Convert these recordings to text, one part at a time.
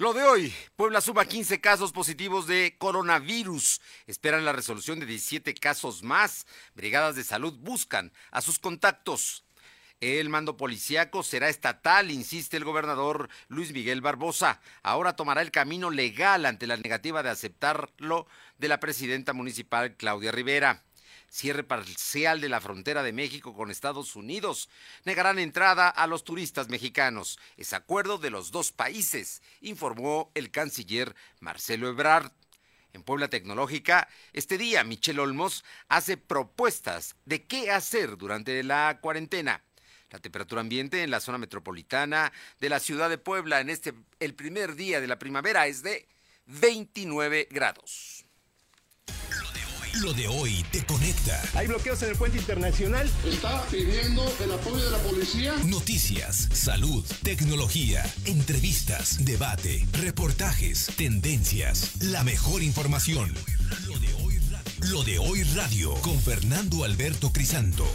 Lo de hoy, Puebla suma 15 casos positivos de coronavirus. Esperan la resolución de 17 casos más. Brigadas de salud buscan a sus contactos. El mando policíaco será estatal, insiste el gobernador Luis Miguel Barbosa. Ahora tomará el camino legal ante la negativa de aceptarlo de la presidenta municipal Claudia Rivera cierre parcial de la frontera de México con Estados Unidos. Negarán entrada a los turistas mexicanos. Es acuerdo de los dos países, informó el canciller Marcelo Ebrard. En Puebla Tecnológica, este día Michelle Olmos hace propuestas de qué hacer durante la cuarentena. La temperatura ambiente en la zona metropolitana de la ciudad de Puebla en este el primer día de la primavera es de 29 grados. Lo de hoy te conecta. Hay bloqueos en el puente internacional. Está pidiendo el apoyo de la policía. Noticias, salud, tecnología, entrevistas, debate, reportajes, tendencias, la mejor información. Lo de hoy radio, Lo de hoy radio con Fernando Alberto Crisanto.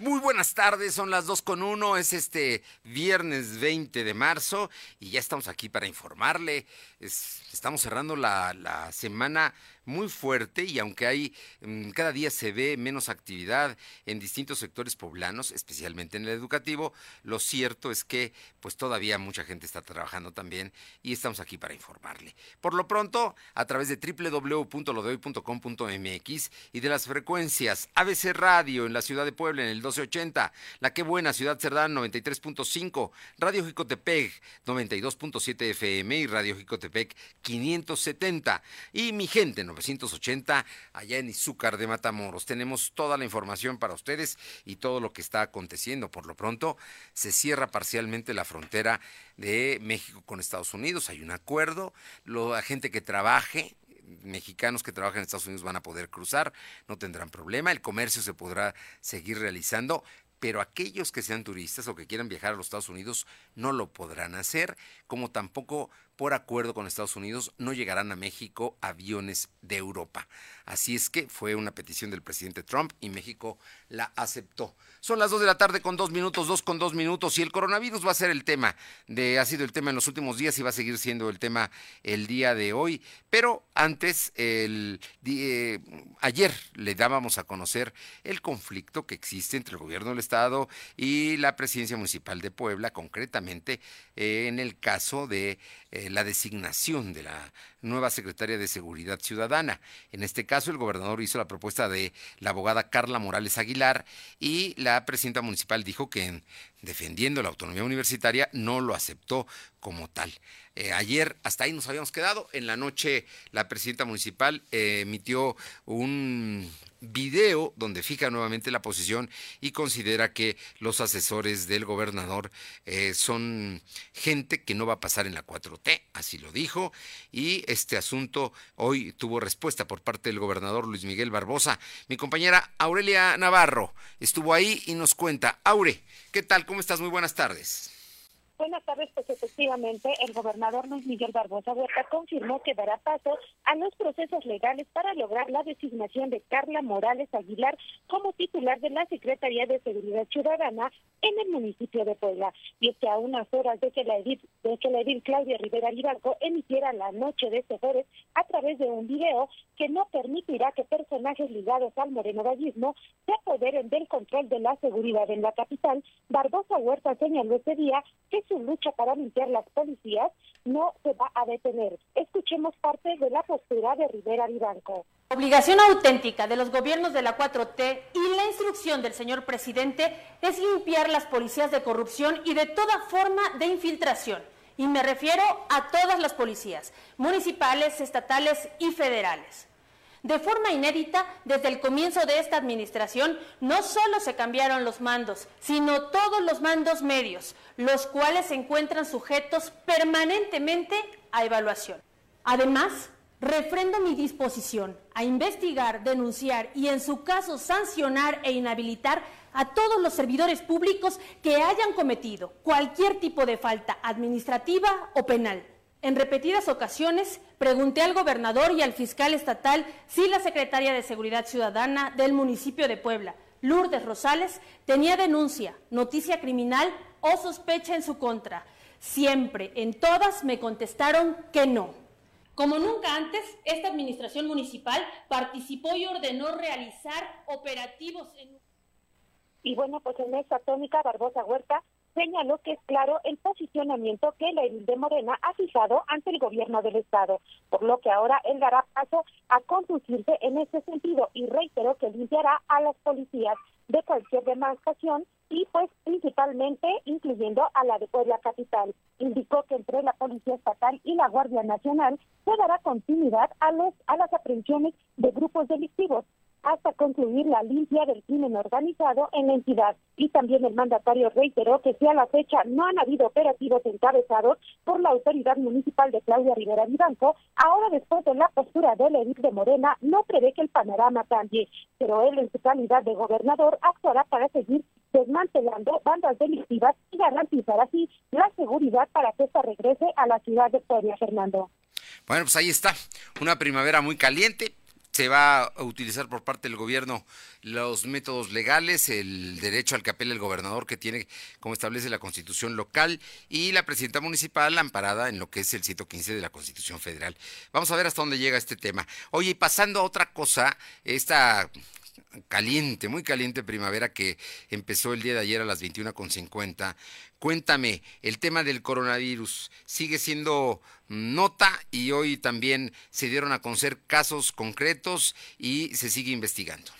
Muy buenas tardes, son las 2 con 1, es este viernes 20 de marzo y ya estamos aquí para informarle. Estamos cerrando la, semana muy fuerte y aunque hay mm, cada día se ve menos actividad en distintos sectores poblanos, especialmente en el educativo, lo cierto es que pues todavía mucha gente está trabajando también y estamos aquí para informarle. Por lo pronto, a través de www.lodehoy.com.mx y de las frecuencias ABC Radio en la ciudad de Puebla en el 1280, La Qué Buena Ciudad Cerdán 93.5, Radio Jicotepec 92.7 FM y Radio Jicotepec 570 y mi gente 1980 allá en Izúcar de Matamoros. Tenemos toda la información para ustedes y todo lo que está aconteciendo. Por lo pronto, se cierra parcialmente la frontera de México con Estados Unidos. Hay un acuerdo. La gente que trabaje mexicanos que trabajan en Estados Unidos van a poder cruzar, no tendrán problema, el comercio se podrá seguir realizando, pero aquellos que sean turistas o que quieran viajar a los Estados Unidos no lo podrán hacer, como tampoco por acuerdo con Estados Unidos, no llegarán a México aviones de Europa. Así es que fue una petición del presidente Trump y México la aceptó. Son las dos de la tarde con dos minutos, dos con dos minutos, y el coronavirus va a ser el tema, de, ha sido el tema en los últimos días y va a seguir siendo el tema el día de hoy. Pero antes, eh, ayer le dábamos a conocer el conflicto que existe entre el gobierno del Estado y la presidencia municipal de Puebla, concretamente eh, en el caso de eh, la designación de la nueva secretaria de Seguridad Ciudadana. En este caso, el gobernador hizo la propuesta de la abogada Carla Morales Aguilar y la presidenta municipal dijo que defendiendo la autonomía universitaria no lo aceptó como tal. Eh, ayer hasta ahí nos habíamos quedado. En la noche la presidenta municipal eh, emitió un video donde fija nuevamente la posición y considera que los asesores del gobernador eh, son gente que no va a pasar en la 4T, así lo dijo, y este asunto hoy tuvo respuesta por parte del gobernador Luis Miguel Barbosa. Mi compañera Aurelia Navarro estuvo ahí y nos cuenta, Aure, ¿qué tal? ¿Cómo estás? Muy buenas tardes. Buenas tardes, pues efectivamente el gobernador Luis Miguel Barbosa Huerta confirmó que dará paso a los procesos legales para lograr la designación de Carla Morales Aguilar como titular de la Secretaría de Seguridad Ciudadana en el municipio de Puebla. Y es que a unas horas de que la edil, de que la edil Claudia Rivera Libarco emitiera la noche de este jueves a través de un video que no permitirá que personajes ligados al morenovallismo se apoderen del control de la seguridad en la capital, Barbosa Huerta señaló ese día que su lucha para limpiar las policías no se va a detener. Escuchemos parte de la postura de Rivera Vivanco. Obligación auténtica de los gobiernos de la 4T y la instrucción del señor presidente es limpiar las policías de corrupción y de toda forma de infiltración. Y me refiero a todas las policías, municipales, estatales y federales. De forma inédita, desde el comienzo de esta administración, no solo se cambiaron los mandos, sino todos los mandos medios, los cuales se encuentran sujetos permanentemente a evaluación. Además, refrendo mi disposición a investigar, denunciar y, en su caso, sancionar e inhabilitar a todos los servidores públicos que hayan cometido cualquier tipo de falta administrativa o penal en repetidas ocasiones pregunté al gobernador y al fiscal estatal si la secretaria de Seguridad Ciudadana del municipio de Puebla, Lourdes Rosales, tenía denuncia, noticia criminal o sospecha en su contra. Siempre, en todas, me contestaron que no. Como nunca antes, esta administración municipal participó y ordenó realizar operativos en... Y bueno, pues en esta tónica, Barbosa Huerta señaló que es claro el posicionamiento que la de Morena ha fijado ante el gobierno del Estado, por lo que ahora él dará paso a conducirse en ese sentido y reiteró que limpiará a las policías de cualquier demarcación y pues principalmente incluyendo a la de Puebla Capital. Indicó que entre la Policía Estatal y la Guardia Nacional se dará continuidad a los a las aprehensiones de grupos delictivos hasta concluir la limpia del crimen organizado en la entidad. Y también el mandatario reiteró que si a la fecha no han habido operativos encabezados por la autoridad municipal de Claudia Rivera Vivanco, ahora después de la postura del edil de Morena no prevé que el panorama cambie, pero él en su calidad de gobernador actuará para seguir desmantelando bandas delictivas y garantizar así la seguridad para que esta regrese a la ciudad de Puebla, Fernando. Bueno, pues ahí está, una primavera muy caliente, se va a utilizar por parte del gobierno los métodos legales, el derecho al que apela el gobernador que tiene, como establece la constitución local, y la presidenta municipal amparada en lo que es el 115 de la constitución federal. Vamos a ver hasta dónde llega este tema. Oye, y pasando a otra cosa, esta caliente, muy caliente primavera que empezó el día de ayer a las 21.50. Cuéntame, el tema del coronavirus sigue siendo nota y hoy también se dieron a conocer casos concretos y se sigue investigando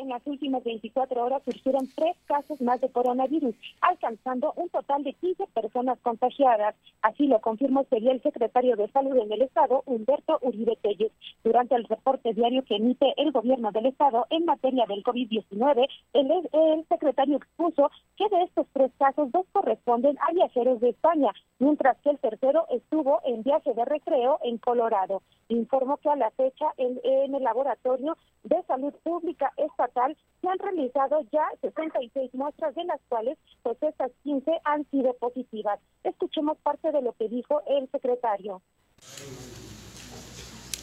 en las últimas 24 horas surgieron tres casos más de coronavirus, alcanzando un total de 15 personas contagiadas. Así lo confirmó este el secretario de Salud en el Estado, Humberto Uribe Telles. Durante el reporte diario que emite el gobierno del Estado en materia del COVID-19, el, el secretario expuso que de estos tres casos, dos corresponden a viajeros de España, mientras que el tercero estuvo en viaje de recreo en Colorado. Informó que a la fecha en, en el laboratorio de salud pública estatal se han realizado ya 66 muestras, de las cuales pues estas 15 han sido positivas. Escuchemos parte de lo que dijo el secretario.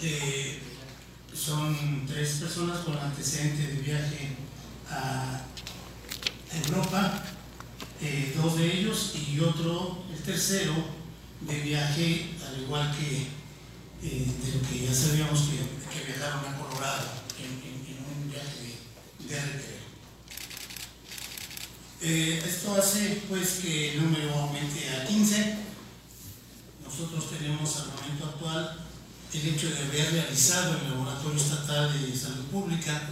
Eh, son tres personas con antecedentes de viaje a Europa, eh, dos de ellos y otro, el tercero, de viaje, al igual que eh, de lo que ya sabíamos que viajaron a Colorado de. Eh, esto hace pues que el número aumente a 15. Nosotros tenemos al momento actual el hecho de haber realizado el Laboratorio Estatal de Salud Pública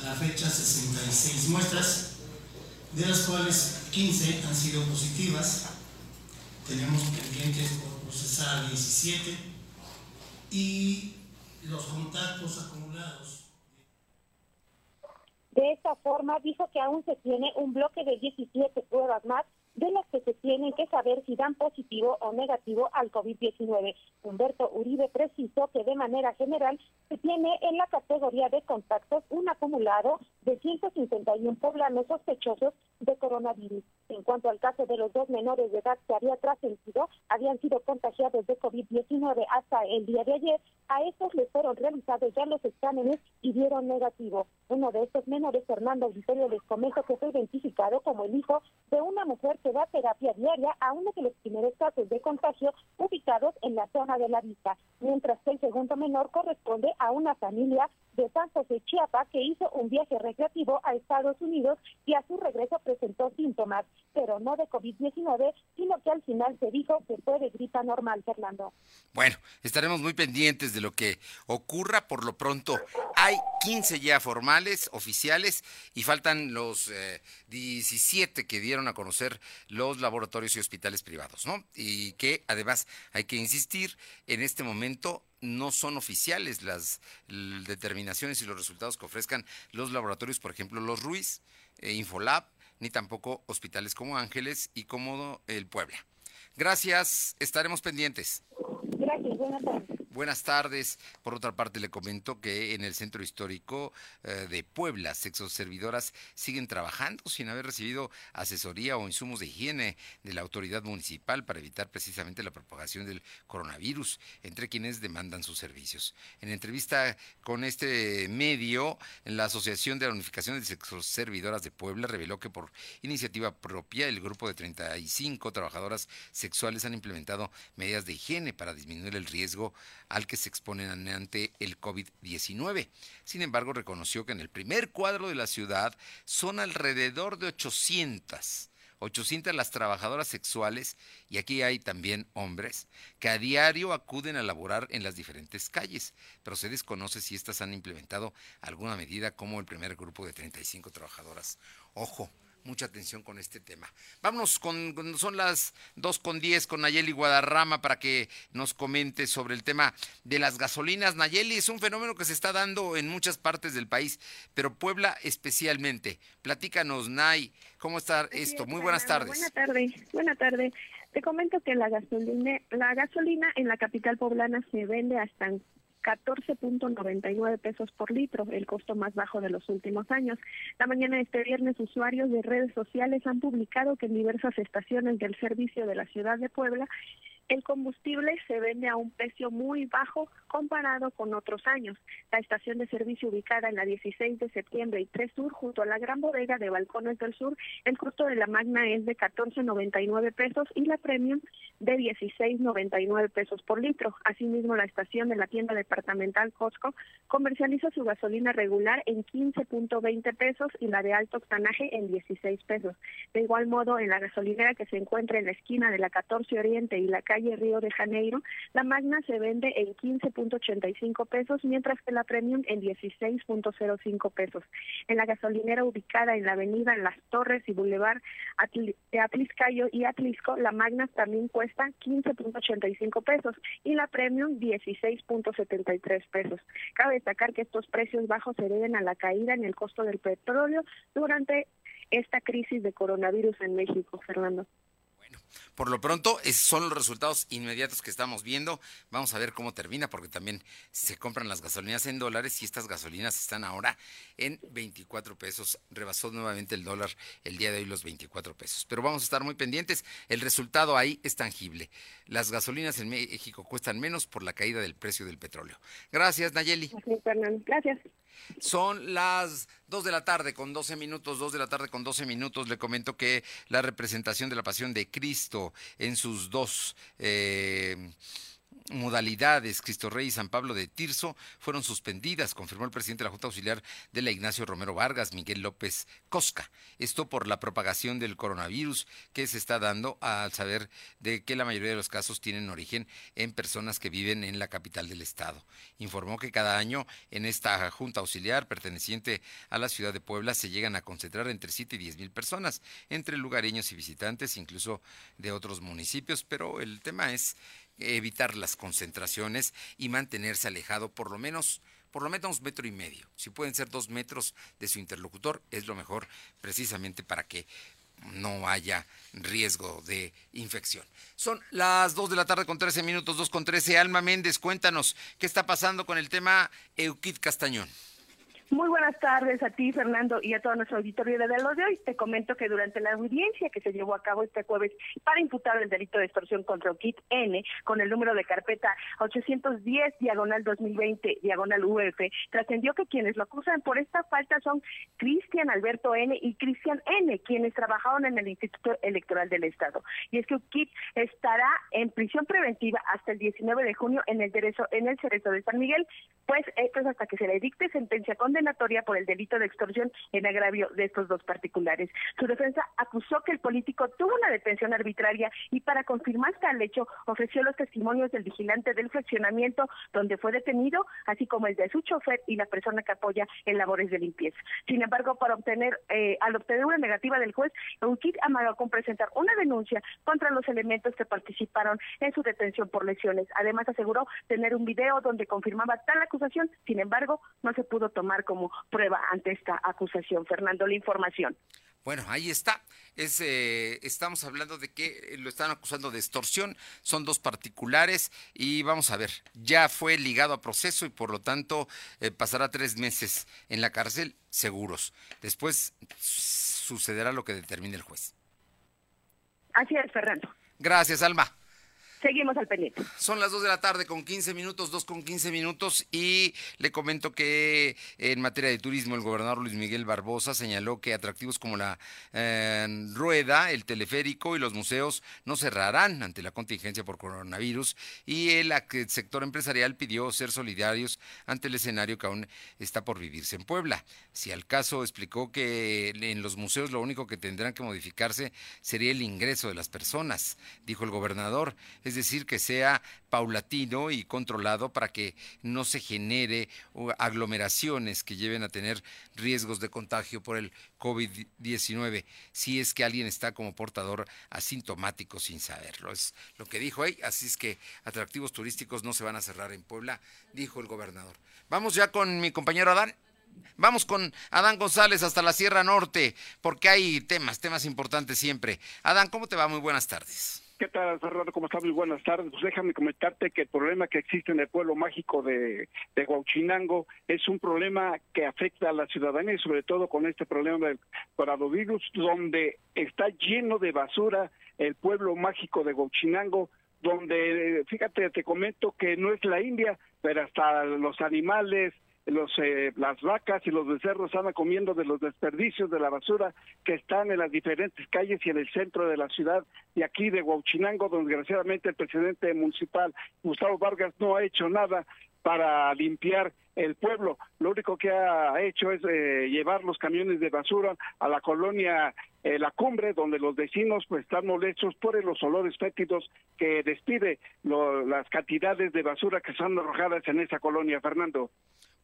a la fecha 66 muestras, de las cuales 15 han sido positivas. Tenemos pendientes por procesar 17 y los contactos acumulados de esta forma, dijo que aún se tiene un bloque de 17 pruebas más de las que se tienen que saber si dan positivo o negativo al COVID-19. Humberto Uribe precisó que de manera general se tiene en la categoría de contactos un acumulado de 151 poblanos sospechosos de coronavirus. En cuanto al caso de los dos menores de edad que había trascendido, habían sido contagiados de COVID-19 hasta el día de ayer, a estos les fueron realizados ya los exámenes y dieron negativo. Uno de estos menores, Fernando Vitorio, les comento que fue identificado como el hijo de una mujer que da terapia diaria a uno de los primeros casos de contagio ubicados en la zona de la vista, mientras que el segundo menor corresponde a una familia de San José Chiapa que hizo un viaje recreativo a Estados Unidos y a su regreso presentó síntomas, pero no de COVID-19, sino que al final se dijo que fue de gripa normal, Fernando. Bueno, estaremos muy pendientes de lo que ocurra. Por lo pronto, hay 15 ya formales, oficiales, y faltan los 17 eh, que dieron a conocer los laboratorios y hospitales privados, ¿no? Y que además hay que insistir, en este momento no son oficiales las determinaciones y los resultados que ofrezcan los laboratorios, por ejemplo, los Ruiz, eh, Infolab, ni tampoco hospitales como Ángeles y como el Puebla. Gracias, estaremos pendientes. Gracias, buenas tardes. Buenas tardes. Por otra parte, le comento que en el centro histórico eh, de Puebla, sexoservidoras siguen trabajando sin haber recibido asesoría o insumos de higiene de la autoridad municipal para evitar precisamente la propagación del coronavirus entre quienes demandan sus servicios. En entrevista con este medio, la Asociación de la Unificación de Sexoservidoras de Puebla reveló que por iniciativa propia el grupo de 35 trabajadoras sexuales han implementado medidas de higiene para disminuir el riesgo al que se exponen ante el COVID-19. Sin embargo, reconoció que en el primer cuadro de la ciudad son alrededor de 800. 800 las trabajadoras sexuales, y aquí hay también hombres, que a diario acuden a laborar en las diferentes calles, pero se desconoce si éstas han implementado alguna medida como el primer grupo de 35 trabajadoras. Ojo, mucha atención con este tema. Vámonos con, son las 2 con 10 con Nayeli Guadarrama para que nos comente sobre el tema de las gasolinas. Nayeli es un fenómeno que se está dando en muchas partes del país, pero Puebla especialmente. Platícanos, Nay, ¿cómo está esto? Muy buenas tardes. Buenas tardes, buenas tardes. Te comento que la gasolina, la gasolina en la capital poblana se vende hasta 14.99 pesos por litro, el costo más bajo de los últimos años. La mañana de este viernes, usuarios de redes sociales han publicado que en diversas estaciones del servicio de la ciudad de Puebla el combustible se vende a un precio muy bajo comparado con otros años. La estación de servicio ubicada en la 16 de septiembre y 3 Sur, junto a la gran bodega de Balcones del Sur, el costo de la Magna es de 14.99 pesos y la Premium de 16.99 pesos por litro. Asimismo, la estación de la tienda departamental Costco comercializa su gasolina regular en 15.20 pesos y la de alto octanaje en 16 pesos. De igual modo, en la gasolinera que se encuentra en la esquina de la 14 Oriente y la calle Río de Janeiro, la Magna se vende en 15.85 pesos, mientras que la Premium en 16.05 pesos. En la gasolinera ubicada en la avenida Las Torres y Boulevard de Atliscayo y Atlisco, la Magna también cuesta 15.85 pesos y la Premium 16.73 pesos. Cabe destacar que estos precios bajos se deben a la caída en el costo del petróleo durante esta crisis de coronavirus en México, Fernando. Por lo pronto, esos son los resultados inmediatos que estamos viendo. Vamos a ver cómo termina, porque también se compran las gasolinas en dólares y estas gasolinas están ahora en 24 pesos. Rebasó nuevamente el dólar el día de hoy los 24 pesos. Pero vamos a estar muy pendientes. El resultado ahí es tangible. Las gasolinas en México cuestan menos por la caída del precio del petróleo. Gracias, Nayeli. Gracias. Son las 2 de la tarde con 12 minutos, 2 de la tarde con 12 minutos. Le comento que la representación de la Pasión de Cristo en sus dos... Eh, modalidades Cristo Rey y San Pablo de Tirso fueron suspendidas, confirmó el presidente de la Junta Auxiliar de la Ignacio Romero Vargas, Miguel López Cosca. Esto por la propagación del coronavirus que se está dando al saber de que la mayoría de los casos tienen origen en personas que viven en la capital del estado. Informó que cada año en esta Junta Auxiliar perteneciente a la ciudad de Puebla se llegan a concentrar entre 7 y 10 mil personas, entre lugareños y visitantes, incluso de otros municipios, pero el tema es evitar las concentraciones y mantenerse alejado por lo menos por lo menos metro y medio. Si pueden ser dos metros de su interlocutor, es lo mejor precisamente para que no haya riesgo de infección. Son las 2 de la tarde con 13 minutos, 2 con 13. Alma Méndez, cuéntanos qué está pasando con el tema Euquid Castañón. Muy buenas tardes a ti, Fernando, y a todo nuestro auditorio de los de hoy. Te comento que durante la audiencia que se llevó a cabo este jueves para imputar el delito de extorsión contra KIT N con el número de carpeta 810 diagonal 2020 diagonal UF, trascendió que quienes lo acusan por esta falta son Cristian Alberto N y Cristian N, quienes trabajaron en el Instituto Electoral del Estado. Y es que UKIT estará en prisión preventiva hasta el 19 de junio en el derecho en el Cerezo de San Miguel, pues esto es hasta que se le dicte sentencia con por el delito de extorsión en agravio de estos dos particulares. Su defensa acusó que el político tuvo una detención arbitraria y para confirmar tal hecho ofreció los testimonios del vigilante del fraccionamiento donde fue detenido, así como el de su chofer y la persona que apoya en labores de limpieza. Sin embargo, para obtener, eh, al obtener una negativa del juez, Eukid amagó con presentar una denuncia contra los elementos que participaron en su detención por lesiones. Además, aseguró tener un video donde confirmaba tal acusación, sin embargo, no se pudo tomar como prueba ante esta acusación. Fernando, la información. Bueno, ahí está. Es, eh, estamos hablando de que lo están acusando de extorsión, son dos particulares y vamos a ver, ya fue ligado a proceso y por lo tanto eh, pasará tres meses en la cárcel seguros. Después sucederá lo que determine el juez. Así es, Fernando. Gracias, Alma. Seguimos al pendiente. Son las 2 de la tarde con 15 minutos, 2 con 15 minutos y le comento que en materia de turismo el gobernador Luis Miguel Barbosa señaló que atractivos como la eh, rueda, el teleférico y los museos no cerrarán ante la contingencia por coronavirus y el sector empresarial pidió ser solidarios ante el escenario que aún está por vivirse en Puebla. Si al caso explicó que en los museos lo único que tendrán que modificarse sería el ingreso de las personas, dijo el gobernador decir, que sea paulatino y controlado para que no se genere aglomeraciones que lleven a tener riesgos de contagio por el COVID-19, si es que alguien está como portador asintomático sin saberlo. Es lo que dijo ahí, así es que atractivos turísticos no se van a cerrar en Puebla, dijo el gobernador. Vamos ya con mi compañero Adán. Vamos con Adán González hasta la Sierra Norte, porque hay temas, temas importantes siempre. Adán, ¿cómo te va? Muy buenas tardes. ¿Qué tal, Fernando? ¿Cómo estás? Muy buenas tardes. Pues déjame comentarte que el problema que existe en el pueblo mágico de, de Huachinango es un problema que afecta a la ciudadanía y sobre todo con este problema del coronavirus, donde está lleno de basura el pueblo mágico de Huachinango, donde, fíjate, te comento que no es la India, pero hasta los animales, los eh, las vacas y los becerros andan comiendo de los desperdicios de la basura que están en las diferentes calles y en el centro de la ciudad y aquí de Huachinango, donde desgraciadamente el presidente municipal Gustavo Vargas no ha hecho nada para limpiar el pueblo. Lo único que ha hecho es eh, llevar los camiones de basura a la colonia eh, La Cumbre, donde los vecinos pues están molestos por los olores fétidos que despide las cantidades de basura que son arrojadas en esa colonia, Fernando.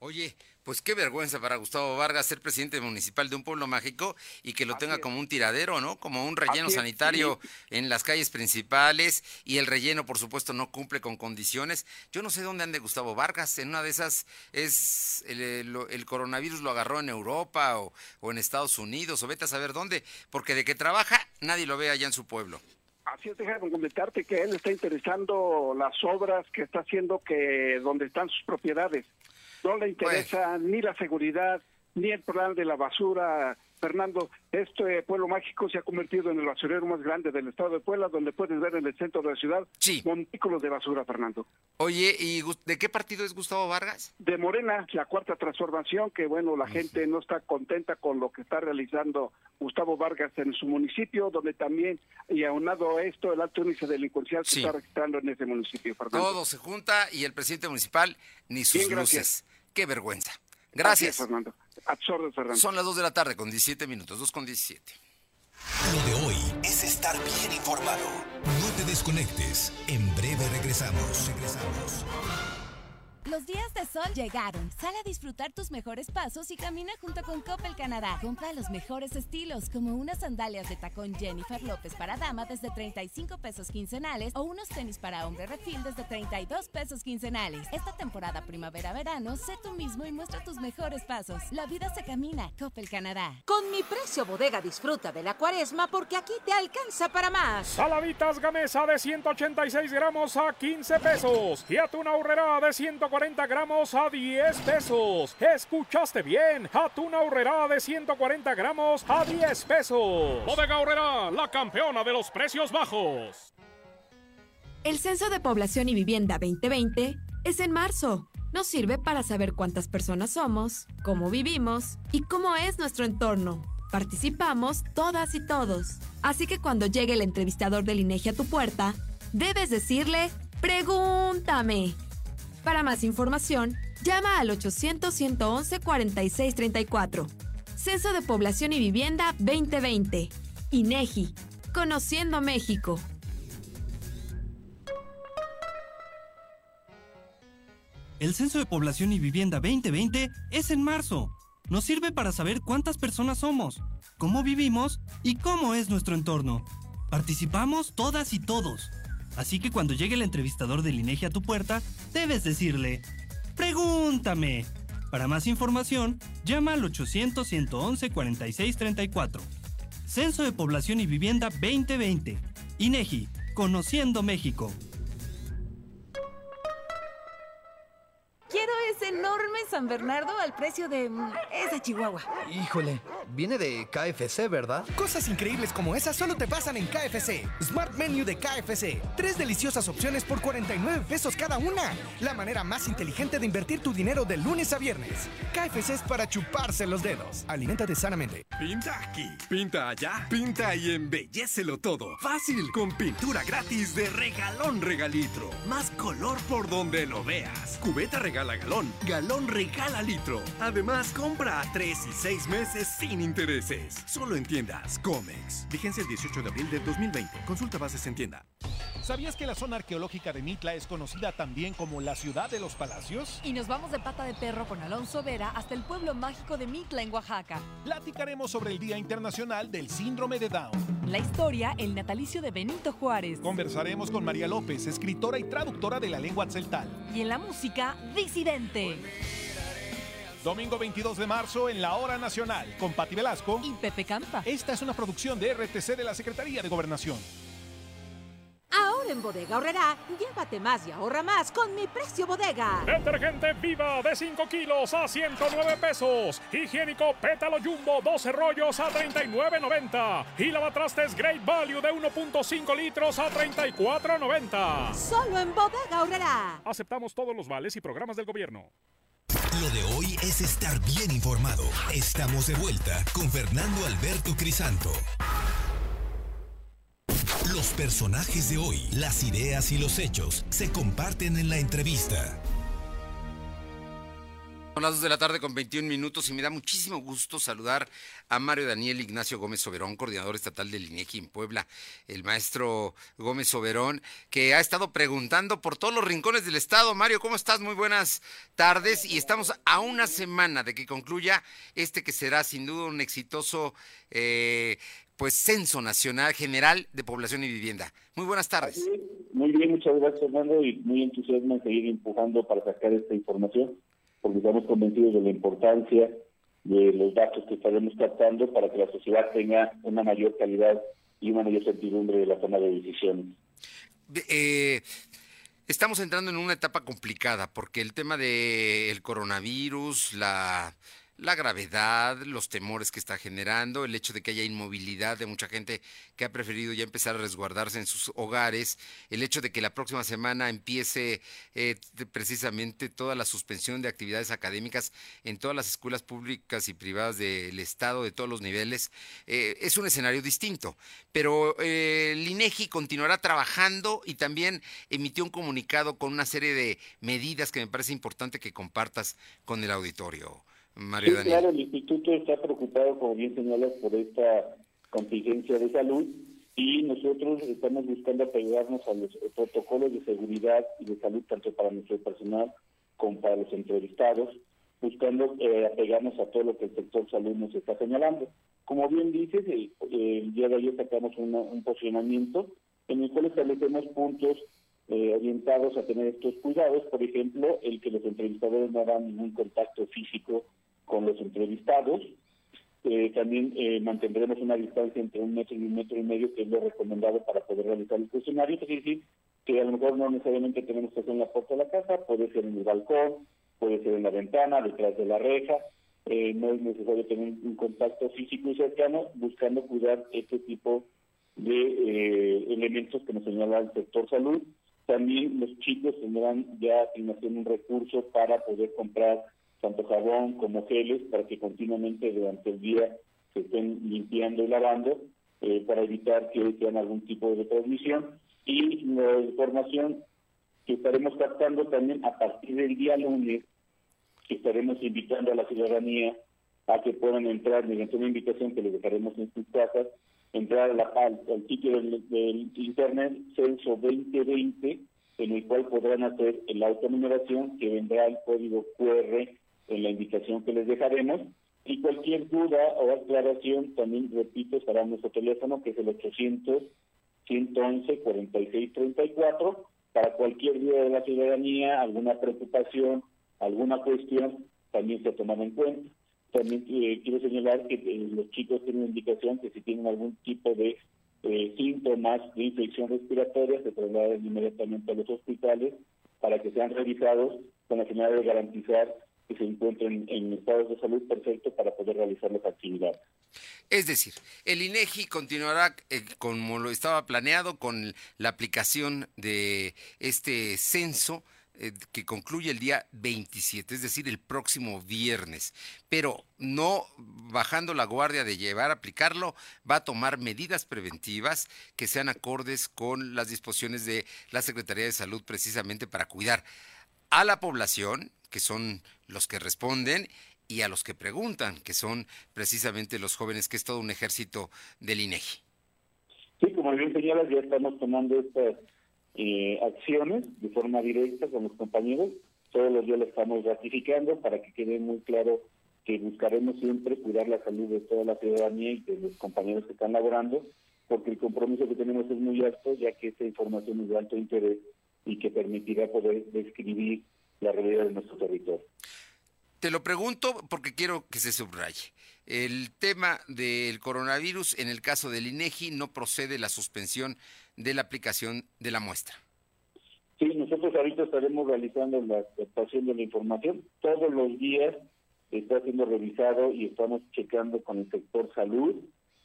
Oye, pues qué vergüenza para Gustavo Vargas ser presidente municipal de un pueblo mágico y que lo tenga como un tiradero, ¿no? Como un relleno sanitario en las calles principales y el relleno, por supuesto, no cumple con condiciones. Yo no sé dónde ande Gustavo Vargas. En una de esas es el, coronavirus lo agarró en Europa o, o, en Estados Unidos o vete a saber dónde, porque de que trabaja nadie lo ve allá en su pueblo. Así es, déjame comentarte que él está interesando las obras que está haciendo que donde están sus propiedades no le interesa ni la seguridad, ni el plan de la basura, Fernando, este pueblo mágico se ha convertido en el basurero más grande del estado de Puebla, donde puedes ver en el centro de la ciudad sí. montículos de basura, Fernando. Oye, ¿y de qué partido es Gustavo Vargas? De Morena, la cuarta transformación, que bueno, la gente no está contenta con lo que está realizando Gustavo Vargas en su municipio, donde también, y aunado a esto, el alto índice delincuencial se está registrando en ese municipio, Fernando. Todo se junta y el presidente municipal ni sus luces. Qué vergüenza. Gracias. Fernando. Son las 2 de la tarde con 17 minutos, 2 con 17. Lo de hoy es estar bien informado. No te desconectes. En breve regresamos. Regresamos. Los días de sol llegaron. Sal a disfrutar tus mejores pasos y camina junto con Coppel Canadá. Compra los mejores estilos, como unas sandalias de tacón Jennifer López para dama desde 35 pesos quincenales o unos tenis para hombre refil desde 32 pesos quincenales. Esta temporada primavera-verano, sé tú mismo y muestra tus mejores pasos. La vida se camina. Coppel Canadá. Con mi precio bodega disfruta de la cuaresma porque aquí te alcanza para más. Saladitas Gamesa de 186 gramos a 15 pesos y atún ahorrera de 140 140 gramos a 10 pesos. ¿Escuchaste bien? Atún ahorrera de 140 gramos a 10 pesos. Bodega Ahorrera, la campeona de los precios bajos. El Censo de Población y Vivienda 2020 es en marzo. Nos sirve para saber cuántas personas somos, cómo vivimos y cómo es nuestro entorno. Participamos todas y todos. Así que cuando llegue el entrevistador del INEGI a tu puerta, debes decirle, pregúntame para más información, llama al 800-111-4634. Censo de Población y Vivienda 2020. INEGI. Conociendo México. El Censo de Población y Vivienda 2020 es en marzo. Nos sirve para saber cuántas personas somos, cómo vivimos y cómo es nuestro entorno. Participamos todas y todos. Así que cuando llegue el entrevistador del INEGI a tu puerta, debes decirle, pregúntame. Para más información, llama al 800-111-4634. Censo de Población y Vivienda 2020. INEGI, Conociendo México. Quiero ese enorme San Bernardo al precio de mm, esa chihuahua. Híjole, viene de KFC, ¿verdad? Cosas increíbles como esas solo te pasan en KFC. Smart Menu de KFC. Tres deliciosas opciones por 49 pesos cada una. La manera más inteligente de invertir tu dinero de lunes a viernes. KFC es para chuparse los dedos. Aliméntate sanamente. Pinta aquí, pinta allá, pinta y embellecelo todo. Fácil, con pintura gratis de regalón regalitro. Más color por donde lo veas. Cubeta regala galón, galón regala litro. Además, compra a 3 y 6 meses sin intereses. Solo en tiendas Comex. Vigencia el 18 de abril del 2020. Consulta bases en tienda. ¿Sabías que la zona arqueológica de Mitla es conocida también como la ciudad de los palacios? Y nos vamos de pata de perro con Alonso Vera hasta el pueblo mágico de Mitla en Oaxaca. Platicaremos sobre el Día Internacional del Síndrome de Down. La historia, el natalicio de Benito Juárez. Conversaremos con María López, escritora y traductora de la lengua tzeltal. Y en la música, Disidente. Domingo 22 de marzo en la Hora Nacional con Pati Velasco y Pepe Campa. Esta es una producción de RTC de la Secretaría de Gobernación. En Bodega Horrera, llévate más y ahorra más con mi precio bodega. Detergente Viva de 5 kilos a 109 pesos. Higiénico Pétalo Jumbo 12 rollos a 39.90. Y lavatrastes Great Value de 1.5 litros a 34.90. Solo en Bodega Horrera. Aceptamos todos los vales y programas del gobierno. Lo de hoy es estar bien informado. Estamos de vuelta con Fernando Alberto Crisanto. Los personajes de hoy, las ideas y los hechos se comparten en la entrevista. Son las 2 de la tarde con 21 minutos y me da muchísimo gusto saludar a Mario Daniel Ignacio Gómez Soberón, coordinador estatal del INEGI en Puebla. El maestro Gómez Soberón, que ha estado preguntando por todos los rincones del estado. Mario, ¿cómo estás? Muy buenas tardes. Y estamos a una semana de que concluya este que será sin duda un exitoso eh, pues censo nacional general de población y vivienda. Muy buenas tardes. Muy bien, muchas gracias Fernando y muy entusiasmo en seguir empujando para sacar esta información, porque estamos convencidos de la importancia de los datos que estaremos captando para que la sociedad tenga una mayor calidad y una mayor certidumbre de la toma de decisiones. Eh, estamos entrando en una etapa complicada porque el tema del coronavirus, la la gravedad, los temores que está generando, el hecho de que haya inmovilidad de mucha gente que ha preferido ya empezar a resguardarse en sus hogares, el hecho de que la próxima semana empiece eh, precisamente toda la suspensión de actividades académicas en todas las escuelas públicas y privadas del Estado, de todos los niveles, eh, es un escenario distinto. Pero eh, el INEGI continuará trabajando y también emitió un comunicado con una serie de medidas que me parece importante que compartas con el auditorio sí, claro, el instituto está preocupado, como bien señalas, por esta contingencia de salud y nosotros estamos buscando apegarnos a los protocolos de seguridad y de salud tanto para nuestro personal como para los entrevistados, buscando eh, apegarnos a todo lo que el sector salud nos está señalando. Como bien dices, el, día de ayer sacamos un posicionamiento en el cual establecemos puntos eh, orientados a tener estos cuidados, por ejemplo, el que los entrevistadores no hagan ningún contacto físico con los entrevistados. Eh, también eh, mantendremos una distancia entre un metro y un metro y medio, que es lo recomendado para poder realizar el cuestionario. Es decir, que a lo mejor no necesariamente tenemos que hacer en la puerta de la casa, puede ser en el balcón, puede ser en la ventana, detrás de la reja. Eh, no es necesario tener un contacto físico y cercano, buscando cuidar este tipo de elementos que nos señala el sector salud. También los chicos tendrán ya asignación un recurso para poder comprar tanto jabón como geles, para que continuamente durante el día se estén limpiando y lavando, eh, para evitar que tengan algún tipo de transmisión. Y la información que estaremos captando también a partir del día lunes, que estaremos invitando a la ciudadanía a que puedan entrar mediante una invitación que les dejaremos en sus casas, entrar a la, al, sitio del, internet censo 2020, en el cual podrán hacer la autonumeración, que vendrá el código QR en la invitación que les dejaremos. Y cualquier duda o aclaración, también repito, estará nuestro teléfono, que es el 800 111 4634 para cualquier duda de la ciudadanía, alguna preocupación, alguna cuestión, también se toman en cuenta. También eh, quiero señalar que eh, los chicos tienen indicación que si tienen algún tipo de eh, síntomas de infección respiratoria se trasladen inmediatamente a los hospitales para que sean revisados con la finalidad de garantizar que se encuentren en estados de salud perfecto para poder realizar las actividades. Es decir, el INEGI continuará eh, como lo estaba planeado con la aplicación de este censo eh, que concluye el día 27, es decir, el próximo viernes, pero no bajando la guardia de llevar a aplicarlo, va a tomar medidas preventivas que sean acordes con las disposiciones de la Secretaría de Salud precisamente para cuidar a la población, que son los que responden, y a los que preguntan, que son precisamente los jóvenes, que es todo un ejército del INEGI. Sí, como bien señalas, ya estamos tomando estas eh, acciones de forma directa con los compañeros. Todos los días lo estamos ratificando para que quede muy claro que buscaremos siempre cuidar la salud de toda la ciudadanía y de los compañeros que están laborando, porque el compromiso que tenemos es muy alto, ya que esta información es de alto interés y que permitirá poder describir la realidad de nuestro territorio. Te lo pregunto porque quiero que se subraye. El tema del coronavirus, en el caso del INEGI, no procede la suspensión de la aplicación de la muestra. Sí, nosotros ahorita estaremos realizando la captación de la información. Todos los días está siendo revisado y estamos checando con el sector salud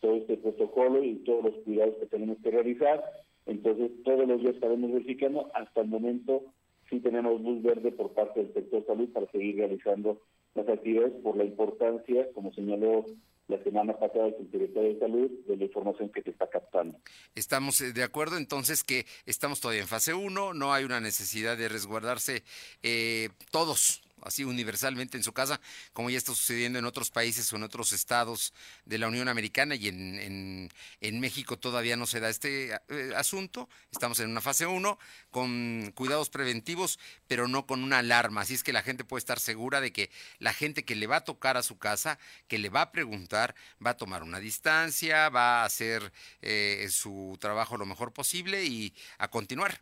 todo este protocolo y todos los cuidados que tenemos que realizar. Entonces, todos los días estaremos verificando. Hasta el momento sí tenemos luz verde por parte del sector salud para seguir realizando las actividades por la importancia, como señaló la semana pasada el secretario de Salud, de la información que te está captando. Estamos eh, de acuerdo entonces que estamos todavía en fase 1, no hay una necesidad de resguardarse eh, todos así universalmente en su casa, como ya está sucediendo en otros países o en otros estados de la Unión Americana y en, en, México todavía no se da este eh, asunto. Estamos en una fase 1 con cuidados preventivos, pero no con una alarma. Así es que la gente puede estar segura de que la gente que le va a tocar a su casa, que le va a preguntar, va a tomar una distancia, va a hacer eh, su trabajo lo mejor posible y a continuar.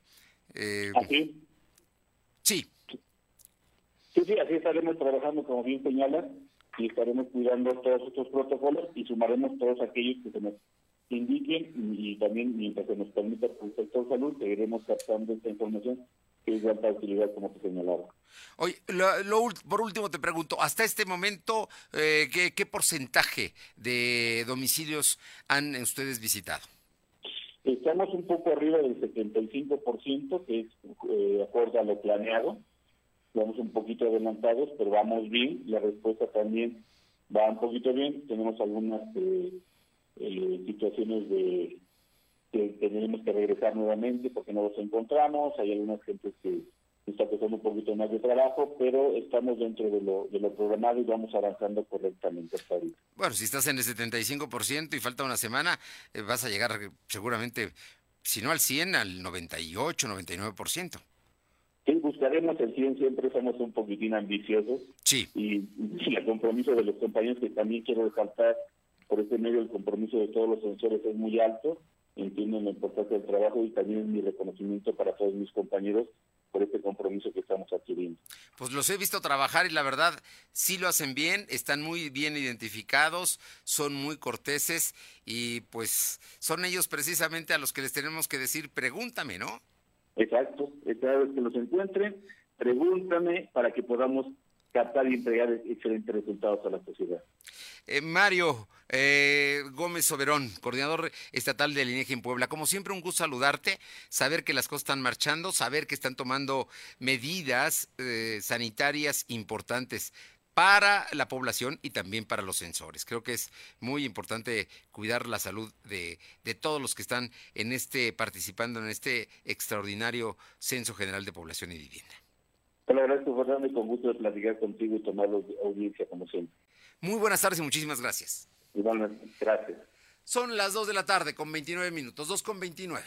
Eh, Sí. Sí, sí, así estaremos trabajando, como bien señala, y estaremos cuidando todos estos protocolos y sumaremos todos aquellos que se nos indiquen y también mientras se nos permita el sector salud seguiremos captando esta información que es de alta utilidad como te señalaba. Oye, por último te pregunto, hasta este momento, eh, ¿qué, ¿qué, porcentaje de domicilios han ustedes visitado? Estamos un poco arriba del 75%, que es eh, acorde a lo planeado vamos un poquito adelantados, pero vamos bien. La respuesta también va un poquito bien. Tenemos algunas eh, eh, situaciones de que tenemos que regresar nuevamente porque no los encontramos. Hay algunas gentes que está costando un poquito más de trabajo, pero estamos dentro de lo, de lo programado y vamos avanzando correctamente hasta ahorita. Bueno, si estás en el 75% y falta una semana, eh, vas a llegar seguramente, si no al 100, al 98, 99%. Sí, buscaremos el 100, siempre somos un poquitín ambiciosos. Sí. Y, el compromiso de los compañeros, que también quiero resaltar por este medio, el compromiso de todos los sensores es muy alto. Entienden la importancia del trabajo y también mi reconocimiento para todos mis compañeros por este compromiso que estamos adquiriendo. Pues los he visto trabajar y la verdad sí lo hacen bien, están muy bien identificados, son muy corteses y pues son ellos precisamente a los que les tenemos que decir pregúntame, ¿no? Exacto, cada vez que los encuentren, pregúntame para que podamos captar y entregar excelentes resultados a la sociedad. Eh, Mario eh, Gómez Soberón, coordinador estatal del INEGI en Puebla. Como siempre, un gusto saludarte, saber que las cosas están marchando, saber que están tomando medidas eh, sanitarias importantes para la población y también para los sensores. Creo que es muy importante cuidar la salud de, todos los que están en este participando en este extraordinario Censo General de Población y Vivienda. Te lo agradezco, Fernando, y con gusto de platicar contigo y tomar audiencia como siempre. Muy buenas tardes y muchísimas gracias. Igualmente, gracias. Son las 2 de la tarde con 29 minutos, 2 con 29.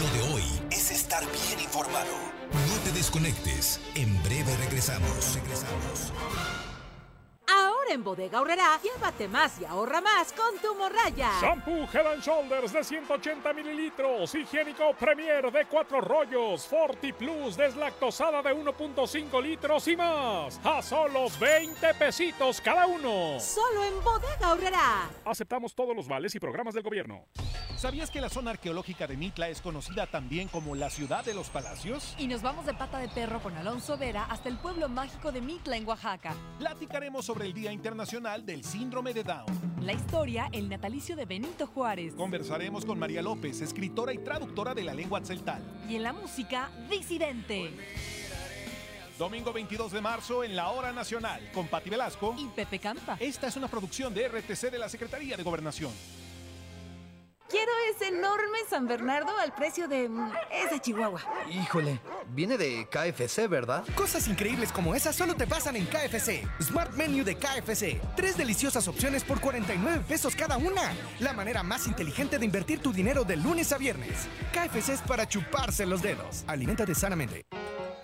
Lo de hoy es estar bien informado. No te desconectes. En breve regresamos. Regresamos. Ahora en Bodega Aurrera, llévate más y ahorra más con tu morraya. Shampoo Head and Shoulders de 180 mililitros. Higiénico Premier de 4 rollos. Forti Plus deslactosada de 1.5 litros y más. A solos 20 pesitos cada uno. Solo en Bodega Aurrera. Aceptamos todos los vales y programas del gobierno. ¿Sabías que la zona arqueológica de Mitla es conocida también como la ciudad de los palacios? Y nos vamos de pata de perro con Alonso Vera hasta el pueblo mágico de Mitla en Oaxaca. Platicaremos sobre el Día Internacional del Síndrome de Down. La historia, el natalicio de Benito Juárez. Conversaremos con María López, escritora y traductora de la lengua tzeltal. Y en la música, Disidente. Domingo 22 de marzo en la Hora Nacional, con Pati Velasco y Pepe Campa. Esta es una producción de RTC de la Secretaría de Gobernación. Quiero ese enorme San Bernardo al precio de mm, ese Chihuahua. Híjole, viene de KFC, ¿verdad? Cosas increíbles como esas solo te pasan en KFC. Smart Menu de KFC. Tres deliciosas opciones por 49 pesos cada una. La manera más inteligente de invertir tu dinero de lunes a viernes. KFC es para chuparse los dedos. Aliméntate sanamente.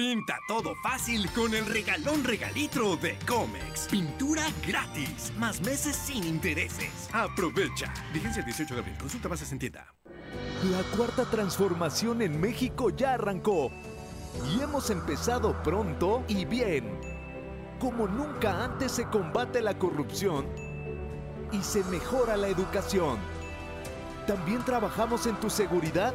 Pinta todo fácil con el regalón regalitro de Comex. Pintura gratis, más meses sin intereses. Aprovecha. Vigencia el 18 de abril. Consulta bases en. La cuarta transformación en México ya arrancó. Y hemos empezado pronto y bien. Como nunca antes se combate la corrupción y se mejora la educación. También trabajamos en tu seguridad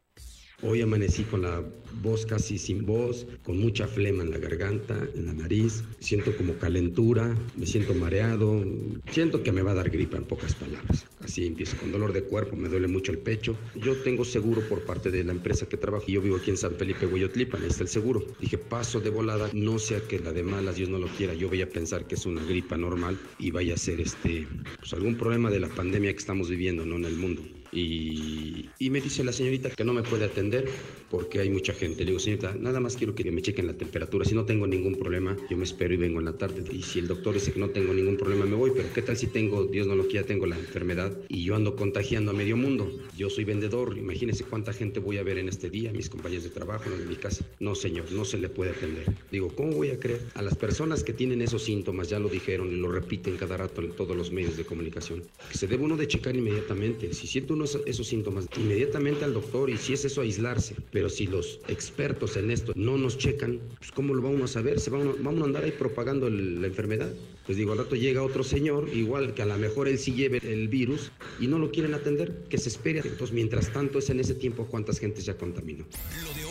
Hoy amanecí con la voz casi sin voz, con mucha flema en la garganta, en la nariz. Siento como calentura, me siento mareado. Siento que me va a dar gripa en pocas palabras. Así empiezo con dolor de cuerpo, me duele mucho el pecho. Yo tengo seguro por parte de la empresa que trabajo. Yo vivo aquí en San Felipe, Hueyotlipan, ahí está el seguro. Dije, paso de volada, no sea que la de malas, Dios no lo quiera. Yo voy a pensar que es una gripa normal y vaya a ser este, pues algún problema de la pandemia que estamos viviendo, ¿no? En el mundo. Y, y, me dice la señorita que no me puede atender porque hay mucha gente. Le digo, señorita, nada más quiero que me chequen la temperatura. Si no tengo ningún problema, yo me espero y vengo en la tarde. Y si el doctor dice que no tengo ningún problema, me voy. Pero ¿qué tal si tengo, Dios no lo quiera, tengo la enfermedad y yo ando contagiando a medio mundo? Yo soy vendedor. Imagínese cuánta gente voy a ver en este día, mis compañeros de trabajo, en mi casa. No, señor, no se le puede atender. Digo, ¿cómo voy a creer? A las personas que tienen esos síntomas, ya lo dijeron y lo repiten cada rato en todos los medios de comunicación, que se debe uno de checar inmediatamente. Si siente uno esos síntomas, inmediatamente al doctor y si es eso aislarse. Pero si los expertos en esto no nos checan, pues ¿cómo lo vamos a saber? ¿Se vamos, vamos a andar ahí propagando la enfermedad? Pues digo, al rato llega otro señor, igual que a lo mejor él sí lleve el virus y no lo quieren atender, que se espere. Entonces, mientras tanto, es en ese tiempo cuántas gentes ya contaminó. Lo de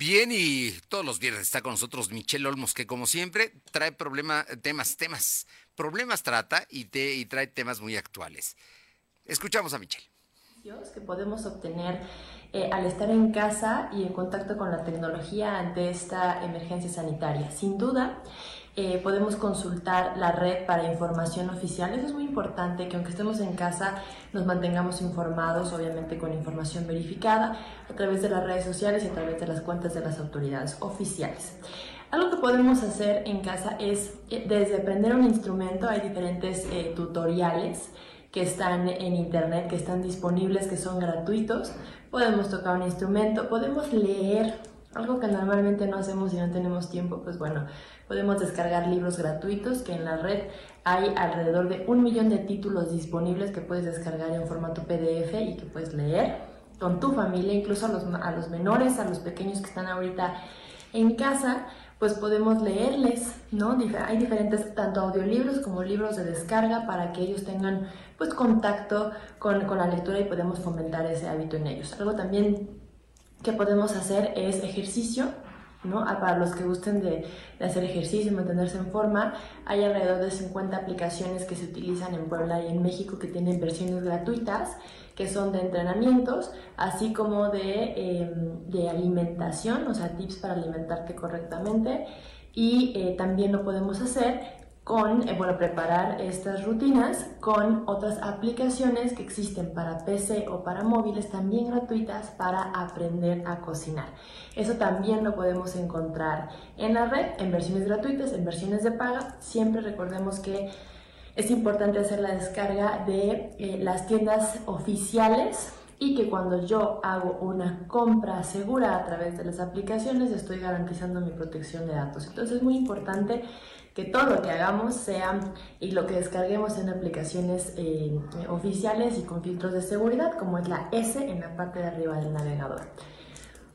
Bien, y todos los viernes está con nosotros Michelle Olmos, que como siempre trae problema, temas, temas, problemas trata y, te, y trae temas muy actuales. Escuchamos a Michelle. Que podemos obtener eh, al estar en casa y en contacto con la tecnología ante esta emergencia sanitaria. Sin duda, eh, podemos consultar la red para información oficial. Eso es muy importante, que aunque estemos en casa nos mantengamos informados, obviamente con información verificada, a través de las redes sociales y a través de las cuentas de las autoridades oficiales. Algo que podemos hacer en casa es eh, desde aprender un instrumento, hay diferentes eh, tutoriales que están en internet, que están disponibles, que son gratuitos. Podemos tocar un instrumento, podemos leer, algo que normalmente no hacemos si no tenemos tiempo, pues bueno, podemos descargar libros gratuitos que en la red hay alrededor de un millón de títulos disponibles que puedes descargar en formato PDF y que puedes leer con tu familia, incluso a los, a los menores, a los pequeños que están ahorita en casa, pues podemos leerles, ¿no? Hay diferentes tanto audiolibros como libros de descarga para que ellos tengan pues contacto con, con la lectura y podemos fomentar ese hábito en ellos. Algo también que podemos hacer es ejercicio, ¿no? Ah, para los que gusten de, hacer ejercicio, mantenerse en forma, hay alrededor de 50 aplicaciones que se utilizan en Puebla y en México que tienen versiones gratuitas, que son de entrenamientos, así como de, em, de alimentación, o sea, tips para alimentarte correctamente. Y eh, también lo podemos hacer con, eh, bueno, preparar estas rutinas con otras aplicaciones que existen para PC o para móviles también gratuitas para aprender a cocinar. Eso también lo podemos encontrar en la red, en versiones gratuitas, en versiones de paga. Siempre recordemos que es importante hacer la descarga de eh, las tiendas oficiales y que cuando yo hago una compra segura a través de las aplicaciones estoy garantizando mi protección de datos. Entonces es muy importante que todo lo que hagamos sea y lo que descarguemos en aplicaciones eh, oficiales y con filtros de seguridad, como es la S en la parte de arriba del navegador.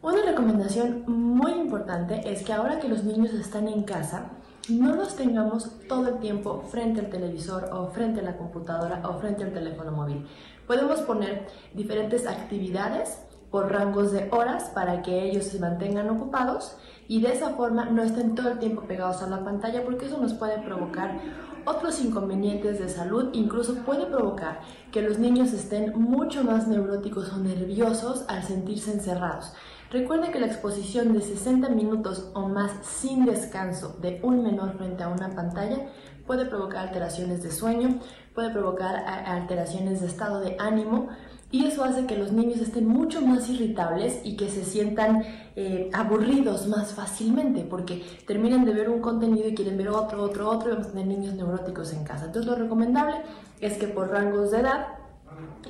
Una recomendación muy importante es que ahora que los niños están en casa, no los tengamos todo el tiempo frente al televisor o frente a la computadora o frente al teléfono móvil. Podemos poner diferentes actividades por rangos de horas para que ellos se mantengan ocupados y de esa forma no estén todo el tiempo pegados a la pantalla porque eso nos puede provocar otros inconvenientes de salud, incluso puede provocar que los niños estén mucho más neuróticos o nerviosos al sentirse encerrados. Recuerde que la exposición de 60 minutos o más sin descanso de un menor frente a una pantalla puede provocar alteraciones de sueño, puede provocar alteraciones de estado de ánimo, y eso hace que los niños estén mucho más irritables y que se sientan eh, aburridos más fácilmente porque terminan de ver un contenido y quieren ver otro, otro, otro y vamos a tener niños neuróticos en casa. Entonces lo recomendable es que por rangos de edad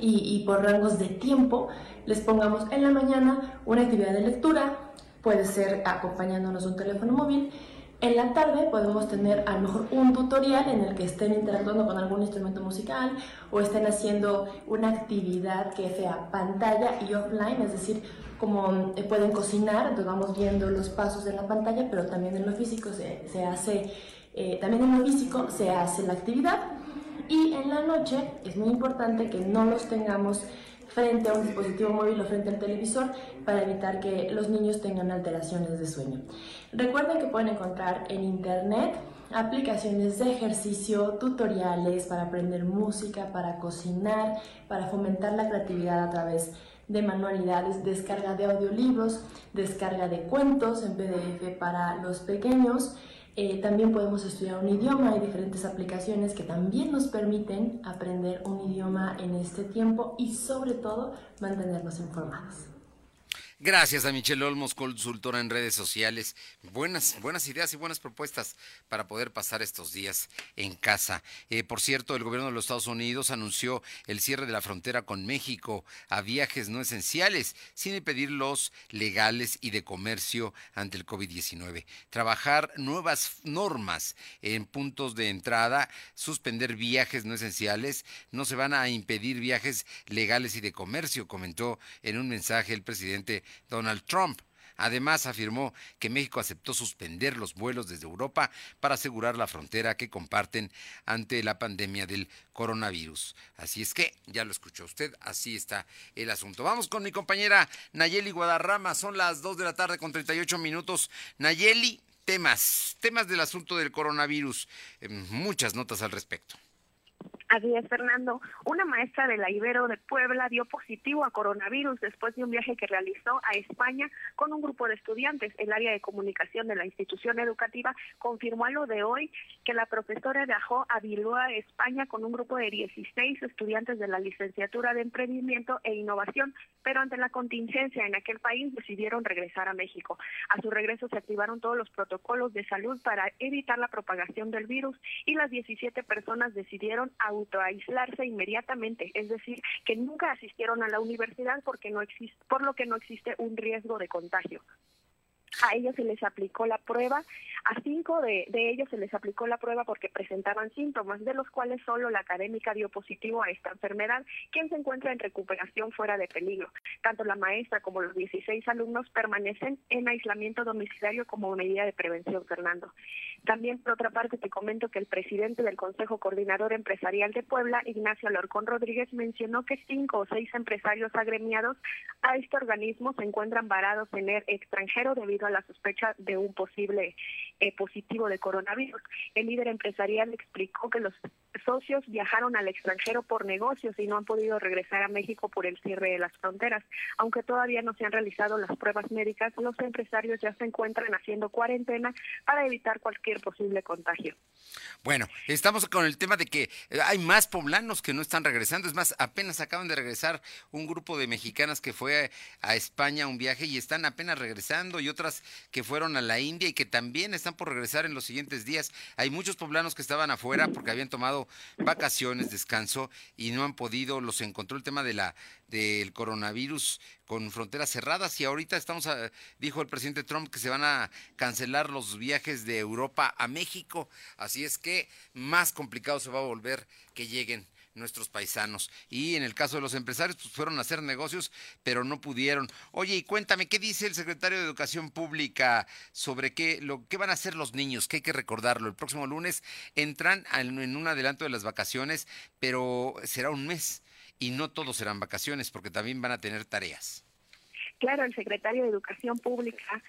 y, y por rangos de tiempo les pongamos en la mañana una actividad de lectura, puede ser acompañándonos un teléfono móvil, en la tarde podemos tener a lo mejor un tutorial en el que estén interactuando con algún instrumento musical o estén haciendo una actividad que sea pantalla y offline, es decir, como eh, pueden cocinar, entonces vamos viendo los pasos de la pantalla, pero también en lo físico se, se hace, eh, también en lo físico se hace la actividad. Y en la noche es muy importante que no los tengamos frente a un dispositivo móvil o frente al televisor para evitar que los niños tengan alteraciones de sueño. Recuerden que pueden encontrar en internet aplicaciones de ejercicio, tutoriales para aprender música, para cocinar, para fomentar la creatividad a través de manualidades, descarga de audiolibros, descarga de cuentos en PDF para los pequeños eh, también podemos estudiar un idioma, hay diferentes aplicaciones que también nos permiten aprender un idioma en este tiempo y sobre todo mantenernos informados. Gracias a Michelle Olmos, consultora en redes sociales. Buenas, buenas ideas y buenas propuestas para poder pasar estos días en casa. Eh, por cierto, el gobierno de los Estados Unidos anunció el cierre de la frontera con México a viajes no esenciales, sin impedir los legales y de comercio ante el COVID-19. Trabajar nuevas normas en puntos de entrada, suspender viajes no esenciales, no se van a impedir viajes legales y de comercio, comentó en un mensaje el presidente Donald Trump. Además, afirmó que México aceptó suspender los vuelos desde Europa para asegurar la frontera que comparten ante la pandemia del coronavirus. Así es que, ya lo escuchó usted, así está el asunto. Vamos con mi compañera Nayeli Guadarrama, son las 2 de la tarde con 38 minutos. Nayeli, temas, temas del asunto del coronavirus, em, muchas notas al respecto. Así Fernando. Una maestra de la Ibero de Puebla dio positivo a coronavirus después de un viaje que realizó a España con un grupo de estudiantes. El área de comunicación de la institución educativa confirmó a lo de hoy que la profesora viajó a Bilbao, España, con un grupo de 16 estudiantes de la licenciatura de Emprendimiento e Innovación, pero ante la contingencia en aquel país decidieron regresar a México. A su regreso se activaron todos los protocolos de salud para evitar la propagación del virus y las 17 personas decidieron autoaislarse inmediatamente, es decir, que nunca asistieron a la universidad porque no existe, por lo que no existe un riesgo de contagio. A ellos se les aplicó la prueba, a cinco de, ellos se les aplicó la prueba porque presentaban síntomas, de los cuales solo la académica dio positivo a esta enfermedad, quien se encuentra en recuperación fuera de peligro. Tanto la maestra como los 16 alumnos permanecen en aislamiento domiciliario como medida de prevención, Fernando. También, por otra parte, te comento que el presidente del Consejo Coordinador Empresarial de Puebla, Ignacio Alarcón Rodríguez, mencionó que cinco o seis empresarios agremiados a este organismo se encuentran varados en el extranjero debido a la sospecha de un posible eh, positivo de coronavirus. El líder empresarial explicó que los socios viajaron al extranjero por negocios y no han podido regresar a México por el cierre de las fronteras. Aunque todavía no se han realizado las pruebas médicas, los empresarios ya se encuentran haciendo cuarentena para evitar cualquier posible contagio. Bueno, estamos con el tema de que hay más poblanos que no están regresando. Es más, apenas acaban de regresar un grupo de mexicanas que fue a España un viaje y están apenas regresando y otras que fueron a la India y que también están por regresar en los siguientes días. Hay muchos poblanos que estaban afuera porque habían tomado vacaciones, descanso y no han podido, los encontró el tema de la del coronavirus con fronteras cerradas y ahorita estamos, a, dijo el presidente Trump que se van a cancelar los viajes de Europa a México, así es que más complicado se va a volver que lleguen nuestros paisanos. Y en el caso de los empresarios, pues fueron a hacer negocios, pero no pudieron. Oye, y cuéntame, ¿qué dice el secretario de Educación Pública sobre qué, lo, qué van a hacer los niños? Que hay que recordarlo. El próximo lunes entran en un adelanto de las vacaciones, pero será un mes. Y no todos serán vacaciones, porque también van a tener tareas. Claro, el secretario de Educación Pública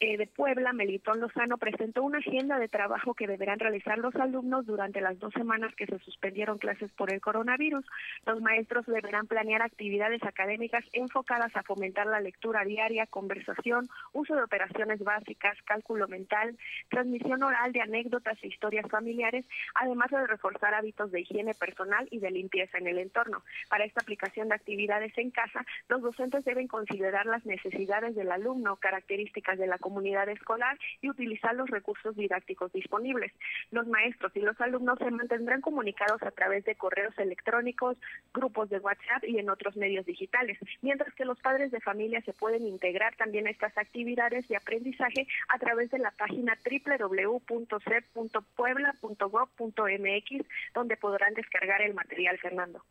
eh, de Puebla, Melitón Lozano, presentó una agenda de trabajo que deberán realizar los alumnos durante las dos semanas que se suspendieron clases por el coronavirus. Los maestros deberán planear actividades académicas enfocadas a fomentar la lectura diaria, conversación, uso de operaciones básicas, cálculo mental, transmisión oral de anécdotas e historias familiares, además de reforzar hábitos de higiene personal y de limpieza en el entorno. Para esta aplicación de actividades en casa, los docentes deben considerar las necesidades del alumno, características de la comunidad, comunidad escolar y utilizar los recursos didácticos disponibles. Los maestros y los alumnos se mantendrán comunicados a través de correos electrónicos, grupos de WhatsApp y en otros medios digitales, mientras que los padres de familia se pueden integrar también a estas actividades de aprendizaje a través de la página www.cep.puebla.gov.mx, donde podrán descargar el material, Fernando.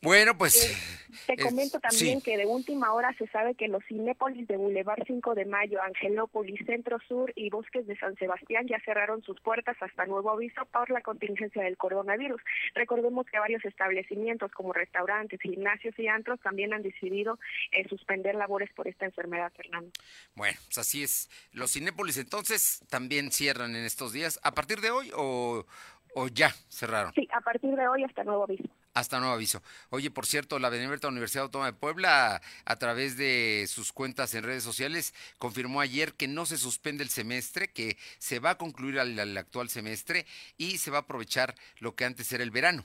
Bueno, pues. Eh, te comento también que de última hora se sabe que los Cinépolis de Boulevard 5 de Mayo, Angelópolis, Centro Sur y Bosques de San Sebastián ya cerraron sus puertas hasta nuevo aviso por la contingencia del coronavirus. Recordemos que varios establecimientos como restaurantes, gimnasios y antros también han decidido eh, suspender labores por esta enfermedad, Fernando. Bueno, pues así es. Los Cinépolis entonces también cierran en estos días. ¿A partir de hoy o, o ya cerraron? Sí, a partir de hoy hasta nuevo aviso. Hasta nuevo aviso. Oye, por cierto, la Benemérita Universidad Autónoma de Puebla, a través de sus cuentas en redes sociales, confirmó ayer que no se suspende el semestre, que se va a concluir el, actual semestre y se va a aprovechar lo que antes era el verano.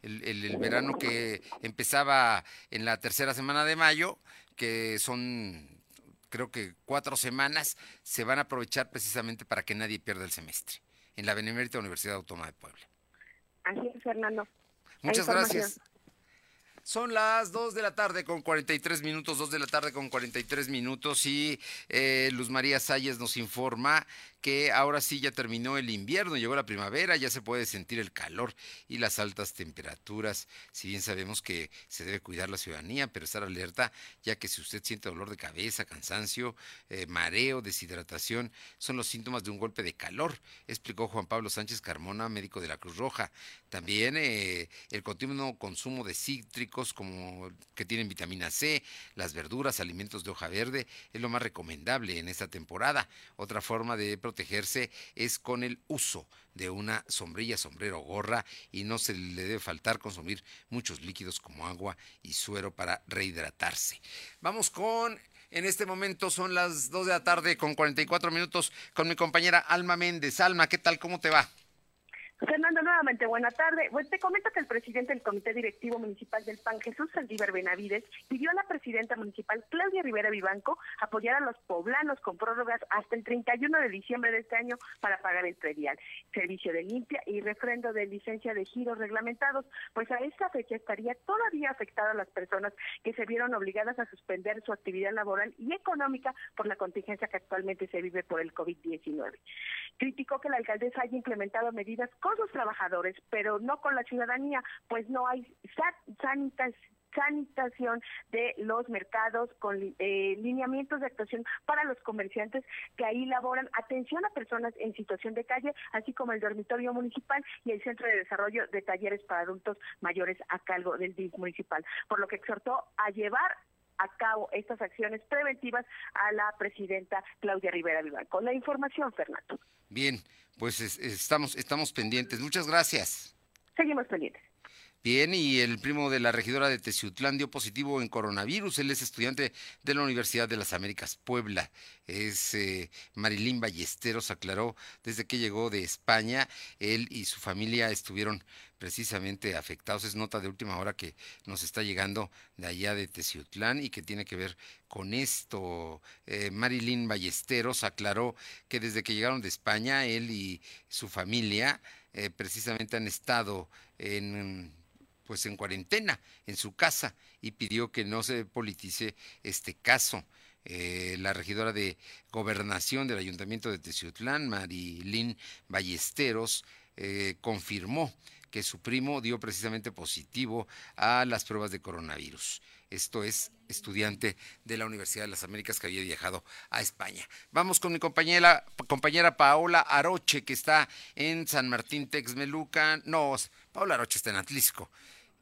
El, verano que empezaba en la tercera semana de mayo, que son creo que cuatro semanas, se van a aprovechar precisamente para que nadie pierda el semestre en la Benemérita Universidad Autónoma de Puebla. Así es, Fernando. Muchas gracias. Son las 2 de la tarde con 43 minutos, 2 de la tarde con 43 minutos y eh, Luz María Salles nos informa que ahora sí ya terminó el invierno, llegó la primavera, ya se puede sentir el calor y las altas temperaturas. Si bien sabemos que se debe cuidar la ciudadanía, pero estar alerta, ya que si usted siente dolor de cabeza, cansancio, eh, mareo, deshidratación, son los síntomas de un golpe de calor, explicó Juan Pablo Sánchez Carmona, médico de la Cruz Roja. También eh, el continuo consumo de cítricos como que tienen vitamina C, las verduras, alimentos de hoja verde, es lo más recomendable en esta temporada. Otra forma de protegerse es con el uso de una sombrilla, sombrero o gorra y no se le debe faltar consumir muchos líquidos como agua y suero para rehidratarse. Vamos con en este momento son las 2 de la tarde con 44 minutos con mi compañera Alma Méndez. Alma, ¿qué tal? ¿Cómo te va? Fernando, nuevamente, buena tarde. Pues te comento que el presidente del Comité Directivo Municipal del PAN, Jesús Saldívar Benavides, pidió a la presidenta municipal, Claudia Rivera Vivanco, apoyar a los poblanos con prórrogas hasta el 31 de diciembre de este año para pagar el predial, servicio de limpia y refrendo de licencia de giros reglamentados, pues a esta fecha estaría todavía afectada a las personas que se vieron obligadas a suspender su actividad laboral y económica por la contingencia que actualmente se vive por el COVID-19. Criticó que la alcaldesa haya implementado medidas los trabajadores, pero no con la ciudadanía, pues no hay sanitación de los mercados con eh, lineamientos de actuación para los comerciantes que ahí laboran. Atención a personas en situación de calle, así como el dormitorio municipal y el centro de desarrollo de talleres para adultos mayores a cargo del DIF municipal, por lo que exhortó a llevar a cabo estas acciones preventivas a la presidenta Claudia Rivera Con La información, Fernando. Bien, pues estamos, estamos pendientes. Muchas gracias. Seguimos pendientes. Bien, y el primo de la regidora de Teciutlán dio positivo en coronavirus. Él es estudiante de la Universidad de las Américas, Puebla. Es eh, Marilín Ballesteros, aclaró desde que llegó de España. Él y su familia estuvieron precisamente afectados. Es nota de última hora que nos está llegando de allá de Teciutlán y que tiene que ver con esto. Eh, Marilyn Ballesteros aclaró que desde que llegaron de España, él y su familia eh, precisamente han estado en pues en cuarentena en su casa y pidió que no se politice este caso. Eh, la regidora de gobernación del ayuntamiento de Teciutlán, Marilyn Ballesteros, eh, confirmó que su primo dio precisamente positivo a las pruebas de coronavirus. Esto es estudiante de la Universidad de las Américas que había viajado a España. Vamos con mi compañera, compañera Paola Aroche, que está en San Martín Texmelucan. No, Paola Aroche está en Atlisco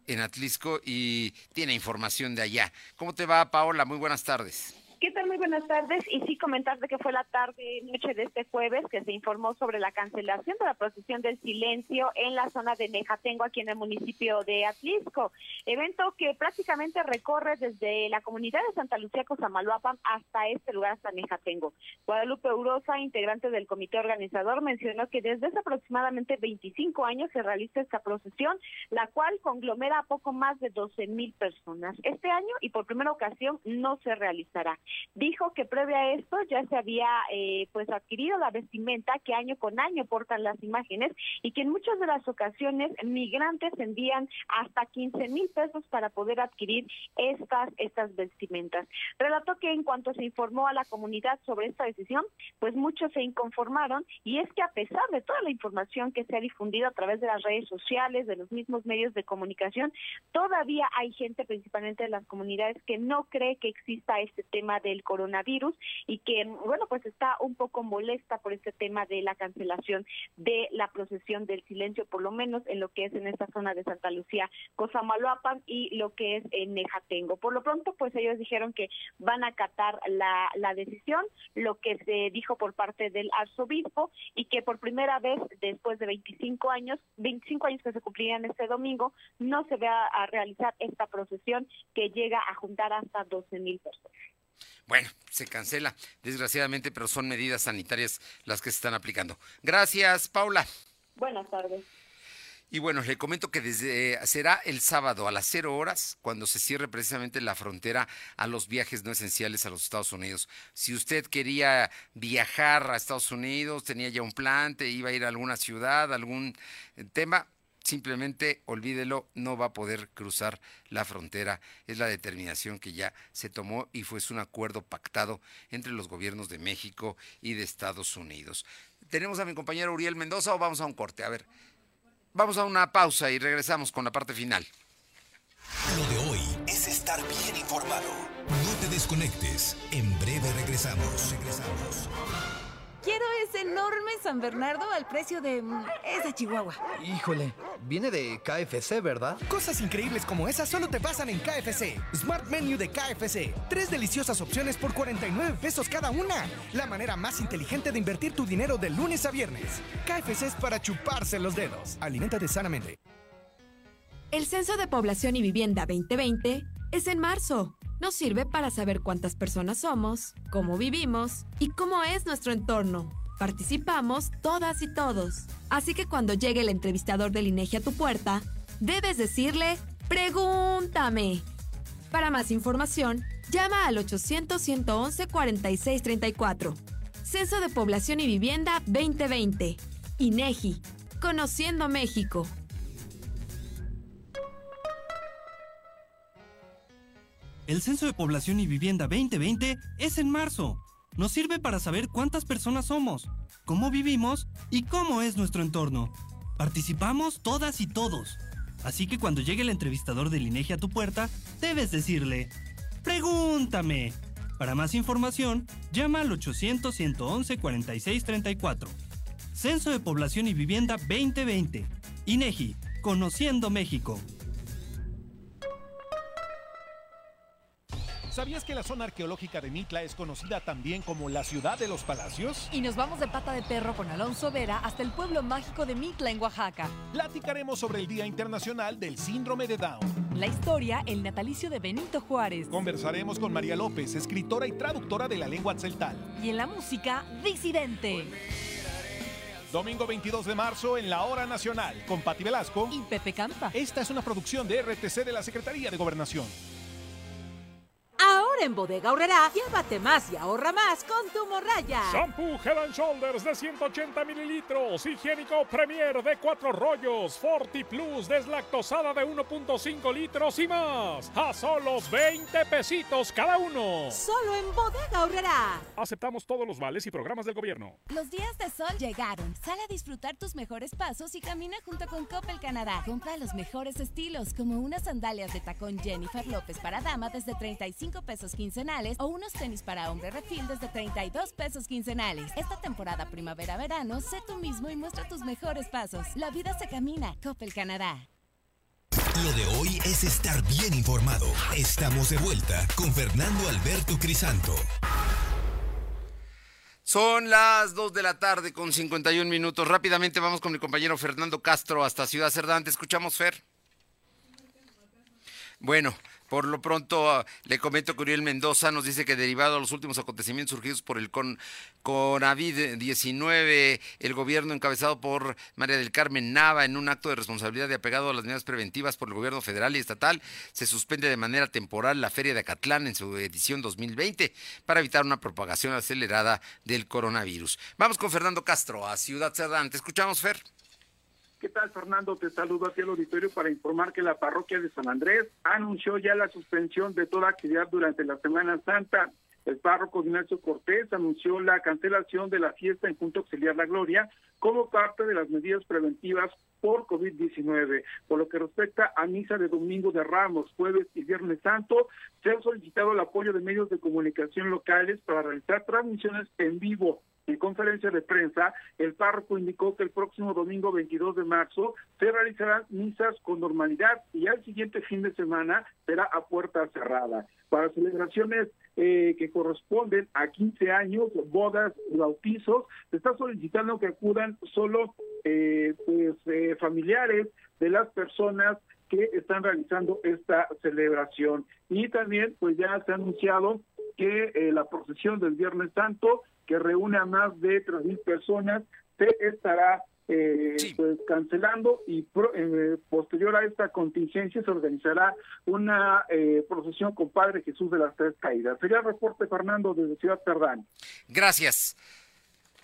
en Atlisco y tiene información de allá. ¿Cómo te va, Paola? Muy buenas tardes. ¿Qué tal? Muy buenas tardes. Y sí, comentarte que fue la tarde noche de este jueves que se informó sobre la cancelación de la procesión del silencio en la zona de Nejatengo, aquí en el municipio de Atlisco. Evento que prácticamente recorre desde la comunidad de Santa Lucía, Cosamaloapan, hasta este lugar, hasta Nejatengo. Guadalupe Urosa, integrante del comité organizador, mencionó que desde hace aproximadamente 25 años se realiza esta procesión, la cual conglomera a poco más de 12 mil personas. Este año y por primera ocasión no se realizará. Dijo que previo a esto ya se había eh, pues adquirido la vestimenta que año con año portan las imágenes y que en muchas de las ocasiones migrantes envían hasta 15 mil pesos para poder adquirir estas, estas vestimentas. Relató que en cuanto se informó a la comunidad sobre esta decisión, pues muchos se inconformaron y es que a pesar de toda la información que se ha difundido a través de las redes sociales, de los mismos medios de comunicación, todavía hay gente, principalmente de las comunidades, que no cree que exista este tema del coronavirus y que, bueno, pues está un poco molesta por este tema de la cancelación de la procesión del silencio, por lo menos en lo que es en esta zona de Santa Lucía, Cosamaloapan y lo que es en Nejatengo. Por lo pronto, pues ellos dijeron que van a acatar la, la decisión, lo que se dijo por parte del arzobispo y que por primera vez después de 25 años, 25 años que se cumplirían este domingo, no se va a realizar esta procesión que llega a juntar hasta 12 mil personas. Bueno, se cancela, desgraciadamente, pero son medidas sanitarias las que se están aplicando. Gracias, Paula. Buenas tardes. Y bueno, le comento que desde será el sábado a las cero horas cuando se cierre precisamente la frontera a los viajes no esenciales a los Estados Unidos. Si usted quería viajar a Estados Unidos, tenía ya un plan, te iba a ir a alguna ciudad, algún tema, simplemente olvídelo, no va a poder cruzar la frontera. Es la determinación que ya se tomó y fue un acuerdo pactado entre los gobiernos de México y de Estados Unidos. Tenemos a mi compañero Uriel Mendoza o vamos a un corte. A ver, vamos a una pausa y regresamos con la parte final. Lo de hoy es estar bien informado. No te desconectes. En breve regresamos. Regresamos. Quiero ese enorme San Bernardo al precio de mm, esa chihuahua. Híjole, viene de KFC, ¿verdad? Cosas increíbles como esas solo te pasan en KFC. Smart Menu de KFC. Tres deliciosas opciones por 49 pesos cada una. La manera más inteligente de invertir tu dinero de lunes a viernes. KFC es para chuparse los dedos. Aliméntate sanamente. El Censo de Población y Vivienda 2020 es en marzo. Nos sirve para saber cuántas personas somos, cómo vivimos y cómo es nuestro entorno. Participamos todas y todos. Así que cuando llegue el entrevistador del INEGI a tu puerta, debes decirle, pregúntame. Para más información, llama al 800-111-4634. Censo de Población y Vivienda 2020. INEGI. Conociendo México. El Censo de Población y Vivienda 2020 es en marzo. Nos sirve para saber cuántas personas somos, cómo vivimos y cómo es nuestro entorno. Participamos todas y todos. Así que cuando llegue el entrevistador del INEGI a tu puerta, debes decirle, pregúntame. Para más información, llama al 800-111-4634. Censo de Población y Vivienda 2020. INEGI, Conociendo México. ¿Sabías que la zona arqueológica de Mitla es conocida también como la ciudad de los palacios? Y nos vamos de pata de perro con Alonso Vera hasta el pueblo mágico de Mitla en Oaxaca. Platicaremos sobre el Día Internacional del Síndrome de Down. La historia, el natalicio de Benito Juárez. Conversaremos con María López, escritora y traductora de la lengua tzeltal. Y en la música, Disidente. Domingo 22 de marzo en la Hora Nacional con Pati Velasco y Pepe Campa. Esta es una producción de RTC de la Secretaría de Gobernación. Ahora en Bodega Horrera, llévate más y ahorra más con tu morraya. Shampoo Head and Shoulders de 180 mililitros, higiénico Premier de 4 rollos, Forti Plus deslactosada de 1.5 litros y más. A solos 20 pesitos cada uno. Solo en Bodega Horrera. Aceptamos todos los vales y programas del gobierno. Los días de sol llegaron. Sale a disfrutar tus mejores pasos y camina junto con Coppel Canadá. Compra los mejores estilos, como unas sandalias de tacón Jennifer López para dama desde 35 pesos quincenales o unos tenis para hombre refil desde 32 pesos quincenales. Esta temporada primavera-verano, sé tú mismo y muestra tus mejores pasos. La vida se camina. Coppel Canadá. Lo de hoy es estar bien informado. Estamos de vuelta con Fernando Alberto Crisanto. Son las 2 de la tarde con 51 minutos. Rápidamente vamos con mi compañero Fernando Castro hasta Ciudad Cerdán. Te escuchamos, Fer. Bueno, por lo pronto, ah, le comento que Uriel Mendoza nos dice que derivado a los últimos acontecimientos surgidos por el con, COVID-19, el gobierno encabezado por María del Carmen Nava en un acto de responsabilidad y apegado a las medidas preventivas por el gobierno federal y estatal, se suspende de manera temporal la Feria de Acatlán en su edición 2020 para evitar una propagación acelerada del coronavirus. Vamos con Fernando Castro a Ciudad Cerdán. Te escuchamos, Fer. ¿Qué tal, Fernando? Te saludo aquí al auditorio para informar que la parroquia de San Andrés anunció ya la suspensión de toda actividad durante la Semana Santa. El párroco Ignacio Cortés anunció la cancelación de la fiesta en Punto Auxiliar La Gloria como parte de las medidas preventivas por COVID-19. Por lo que respecta a misa de domingo de Ramos, jueves y viernes santo, se ha solicitado el apoyo de medios de comunicación locales para realizar transmisiones en vivo en conferencia de prensa, el párroco indicó que el próximo domingo 22 de marzo se realizarán misas con normalidad y al siguiente fin de semana será a puerta cerrada. Para celebraciones eh, que corresponden a 15 años, bodas bautizos, se está solicitando que acudan solo eh, pues, eh, familiares de las personas que están realizando esta celebración. Y también, pues ya se ha anunciado que la procesión del Viernes Santo que reúne a más de 3.000 personas, se estará eh, pues, cancelando y eh, posterior a esta contingencia se organizará una eh, procesión con Padre Jesús de las Tres Caídas. Sería el reporte, Fernando, desde Ciudad Cerdán. Gracias.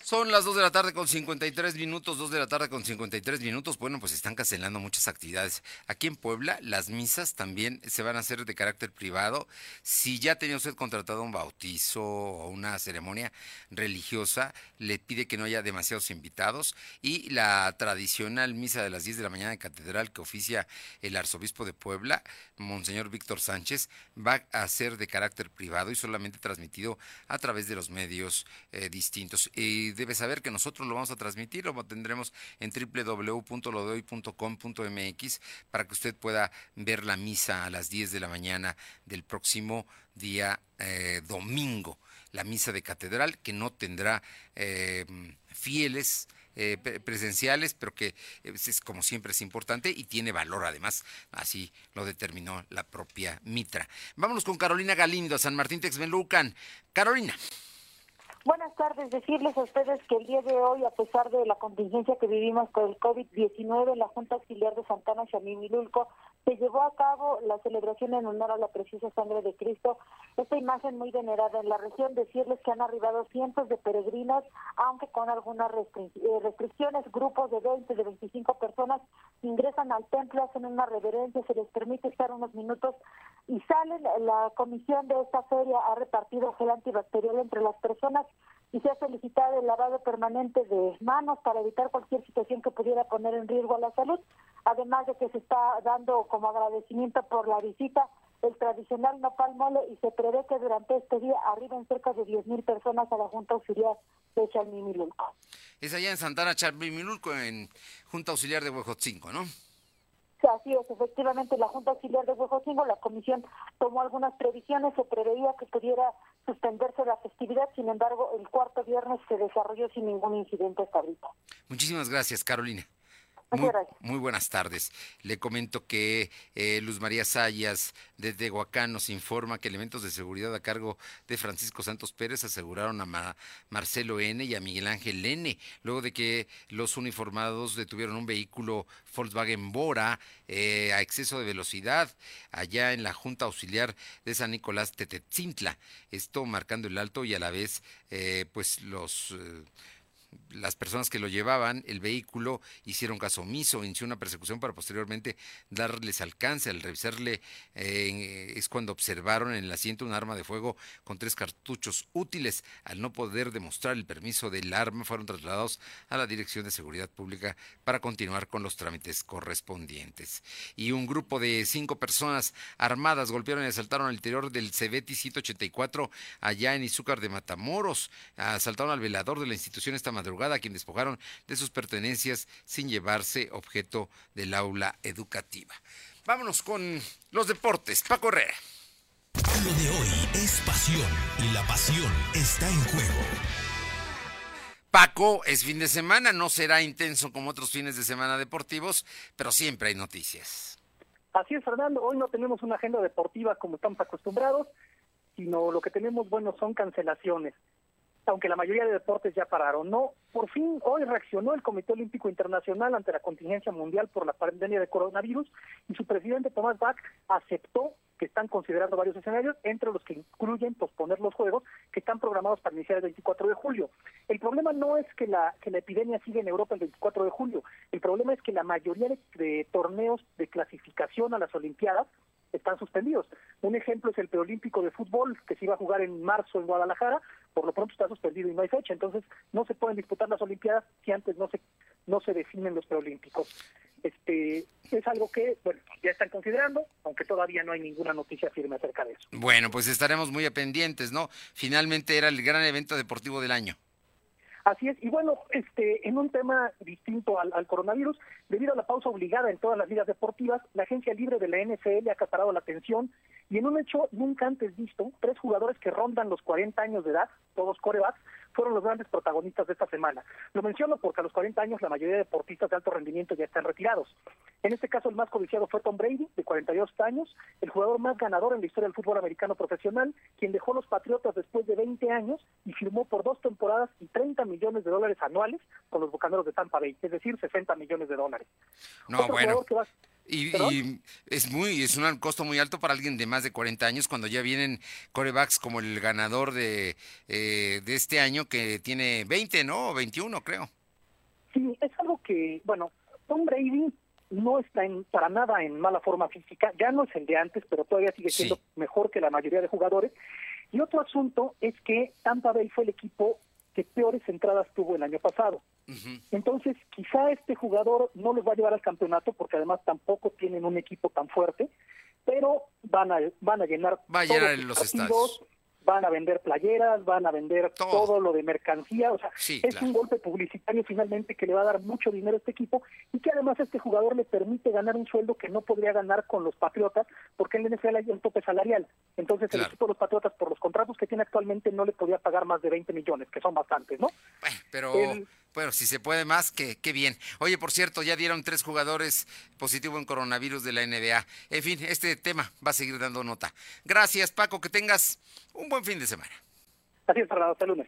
Son las 2 de la tarde con 53 minutos, 2 de la tarde con 53 minutos. Bueno, pues están cancelando muchas actividades. Aquí en Puebla, las misas también se van a hacer de carácter privado. Si ya tenía usted contratado un bautizo o una ceremonia religiosa, le pide que no haya demasiados invitados. Y la tradicional misa de las 10 de la mañana en catedral que oficia el arzobispo de Puebla, Monseñor Víctor Sánchez, va a ser de carácter privado y solamente transmitido a través de los medios eh, distintos. Y debe saber que nosotros lo vamos a transmitir, lo tendremos en www.lodehoy.com.mx para que usted pueda ver la misa a las 10 de la mañana del próximo día eh, domingo, la misa de catedral que no tendrá eh, fieles. Eh, presenciales, pero que es, como siempre es importante y tiene valor además, así lo determinó la propia Mitra. Vámonos con Carolina Galindo, San Martín Texmelucan. Carolina. Buenas tardes. Decirles a ustedes que el día de hoy, a pesar de la contingencia que vivimos con el COVID-19, la Junta Auxiliar de Santana Chamimilulco se llevó a cabo la celebración en honor a la preciosa sangre de Cristo. Esta imagen muy venerada en la región. Decirles que han arribado cientos de peregrinos, aunque con algunas eh, restricciones. Grupos de 20, de 25 personas ingresan al templo, hacen una reverencia, se les permite estar unos minutos y salen. La comisión de esta feria ha repartido gel antibacterial entre las personas y se ha solicitado el lavado permanente de manos para evitar cualquier situación que pudiera poner en riesgo a la salud, además de que se está dando como agradecimiento por la visita el tradicional nopal mole y se prevé que durante este día arriben cerca de 10.000 personas a la Junta Auxiliar de Chalmimilulco. Es allá en Santana Chalmimilulco, en Junta Auxiliar de Huejotzinco, ¿no? Así es, efectivamente, la Junta Auxiliar de Huejotzingo, la comisión tomó algunas previsiones, se preveía que pudiera suspenderse la festividad, sin embargo, el cuarto viernes se desarrolló sin ningún incidente hasta ahorita. Muchísimas gracias, Carolina. Muy, buenas tardes. Le comento que eh, Luz María Sayas de Tehuacán nos informa que elementos de seguridad a cargo de Francisco Santos Pérez aseguraron a Marcelo N y a Miguel Ángel N, luego de que los uniformados detuvieron un vehículo Volkswagen Bora eh, a exceso de velocidad allá en la Junta Auxiliar de San Nicolás Tetetzintla. Esto marcando el alto y a la vez, eh, pues los las personas que lo llevaban, el vehículo, hicieron caso omiso, inició una persecución para posteriormente darles alcance. Al revisarle eh, es cuando observaron en el asiento un arma de fuego con tres cartuchos útiles. Al no poder demostrar el permiso del arma, fueron trasladados a la Dirección de Seguridad Pública para continuar con los trámites correspondientes. Y un grupo de cinco personas armadas golpearon y asaltaron al interior del Cebeti 184 allá en Izúcar de Matamoros. Asaltaron al velador de la institución esta madrugada, a quien despojaron de sus pertenencias sin llevarse objeto del aula educativa. Vámonos con los deportes. Paco Herrera. Lo de hoy es pasión y la pasión está en juego. Paco, es fin de semana, no será intenso como otros fines de semana deportivos, pero siempre hay noticias. Así es, Fernando. Hoy no tenemos una agenda deportiva como estamos acostumbrados, sino lo que tenemos, bueno, son cancelaciones aunque la mayoría de deportes ya pararon. No, por fin hoy reaccionó el Comité Olímpico Internacional ante la contingencia mundial por la pandemia de coronavirus y su presidente Tomás Bach aceptó que están considerando varios escenarios, entre los que incluyen posponer los juegos que están programados para iniciar el 24 de julio. El problema no es que la, que la epidemia siga en Europa el 24 de julio, el problema es que la mayoría de torneos de clasificación a las Olimpiadas están suspendidos. Un ejemplo es el preolímpico de fútbol que se iba a jugar en marzo en Guadalajara, por lo pronto está suspendido y no hay fecha, entonces no se pueden disputar las Olimpiadas si antes no se no se definen los preolímpicos. Este es algo que, bueno, ya están considerando, aunque todavía no hay ninguna noticia firme acerca de eso. Bueno, pues estaremos muy pendientes, ¿no? Finalmente era el gran evento deportivo del año. Así es, y bueno, este, en un tema distinto al, coronavirus, debido a la pausa obligada en todas las ligas deportivas, la agencia libre de la NFL ha acaparado la atención y en un hecho nunca antes visto, tres jugadores que rondan los 40 años de edad, todos corebacks, fueron los grandes protagonistas de esta semana. Lo menciono porque a los 40 años la mayoría de deportistas de alto rendimiento ya están retirados. En este caso el más codiciado fue Tom Brady, de 42 años, el jugador más ganador en la historia del fútbol americano profesional, quien dejó los Patriotas después de 20 años y firmó por dos temporadas y 30 millones de dólares anuales con los Bucaneros de Tampa Bay, es decir, 60 millones de dólares. No, bueno. Y, es muy es un costo muy alto para alguien de más de 40 años cuando ya vienen corebacks como el ganador de, eh, de este año que tiene 20, ¿no? O 21, creo. Sí, es algo que, bueno, Tom Brady no está en, para nada en mala forma física, ya no es el de antes, pero todavía sigue siendo mejor que la mayoría de jugadores. Y otro asunto es que Tampa Bay fue el equipo que peores entradas tuvo el año pasado. Entonces, quizá este jugador no los va a llevar al campeonato porque además tampoco tienen un equipo tan fuerte, pero van a van a llenar va a llenar los estadios. Van a vender playeras, van a vender todo, lo de mercancía, o sea, es un golpe publicitario finalmente que le va a dar mucho dinero a este equipo y que además a este jugador le permite ganar un sueldo que no podría ganar con los Patriotas porque en la NFL hay un tope salarial. Entonces el equipo de los Patriotas por los contratos que tiene actualmente no le podía pagar más de 20 millones, que son bastantes, ¿no? pero bueno, si se puede más, que qué bien. Oye, por cierto, ya dieron tres jugadores positivos en coronavirus de la NBA. En fin, este tema va a seguir dando nota. Gracias, Paco, que tengas un buen fin de semana. Así es, Fernando, hasta lunes.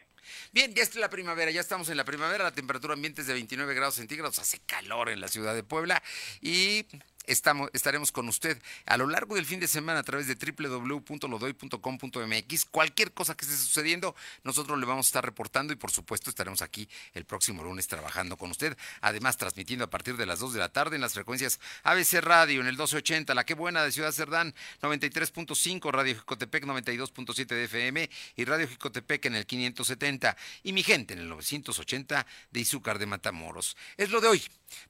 Bien, ya es la primavera, ya estamos en la primavera, la temperatura ambiente es de 29 grados centígrados, hace calor en la ciudad de Puebla y estaremos con usted a lo largo del fin de semana a través de www.lodoy.com.mx. Cualquier cosa que esté sucediendo, nosotros le vamos a estar reportando y por supuesto estaremos aquí el próximo lunes trabajando con usted. Además, transmitiendo a partir de las 2 de la tarde en las frecuencias ABC Radio en el 1280, La Que Buena de Ciudad Cerdán 93.5, Radio Jicotepec 92.7 de FM y Radio Jicotepec en el 570 y mi gente en el 980 de Izúcar de Matamoros. Es lo de hoy.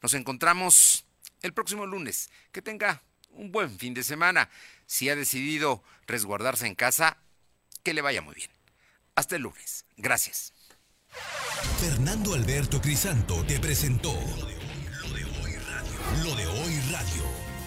Nos encontramos el próximo lunes. Que tenga un buen fin de semana. Si ha decidido resguardarse en casa, que le vaya muy bien. Hasta el lunes. Gracias. Fernando Alberto Crisanto te presentó Lo de hoy, radio. Lo de hoy radio.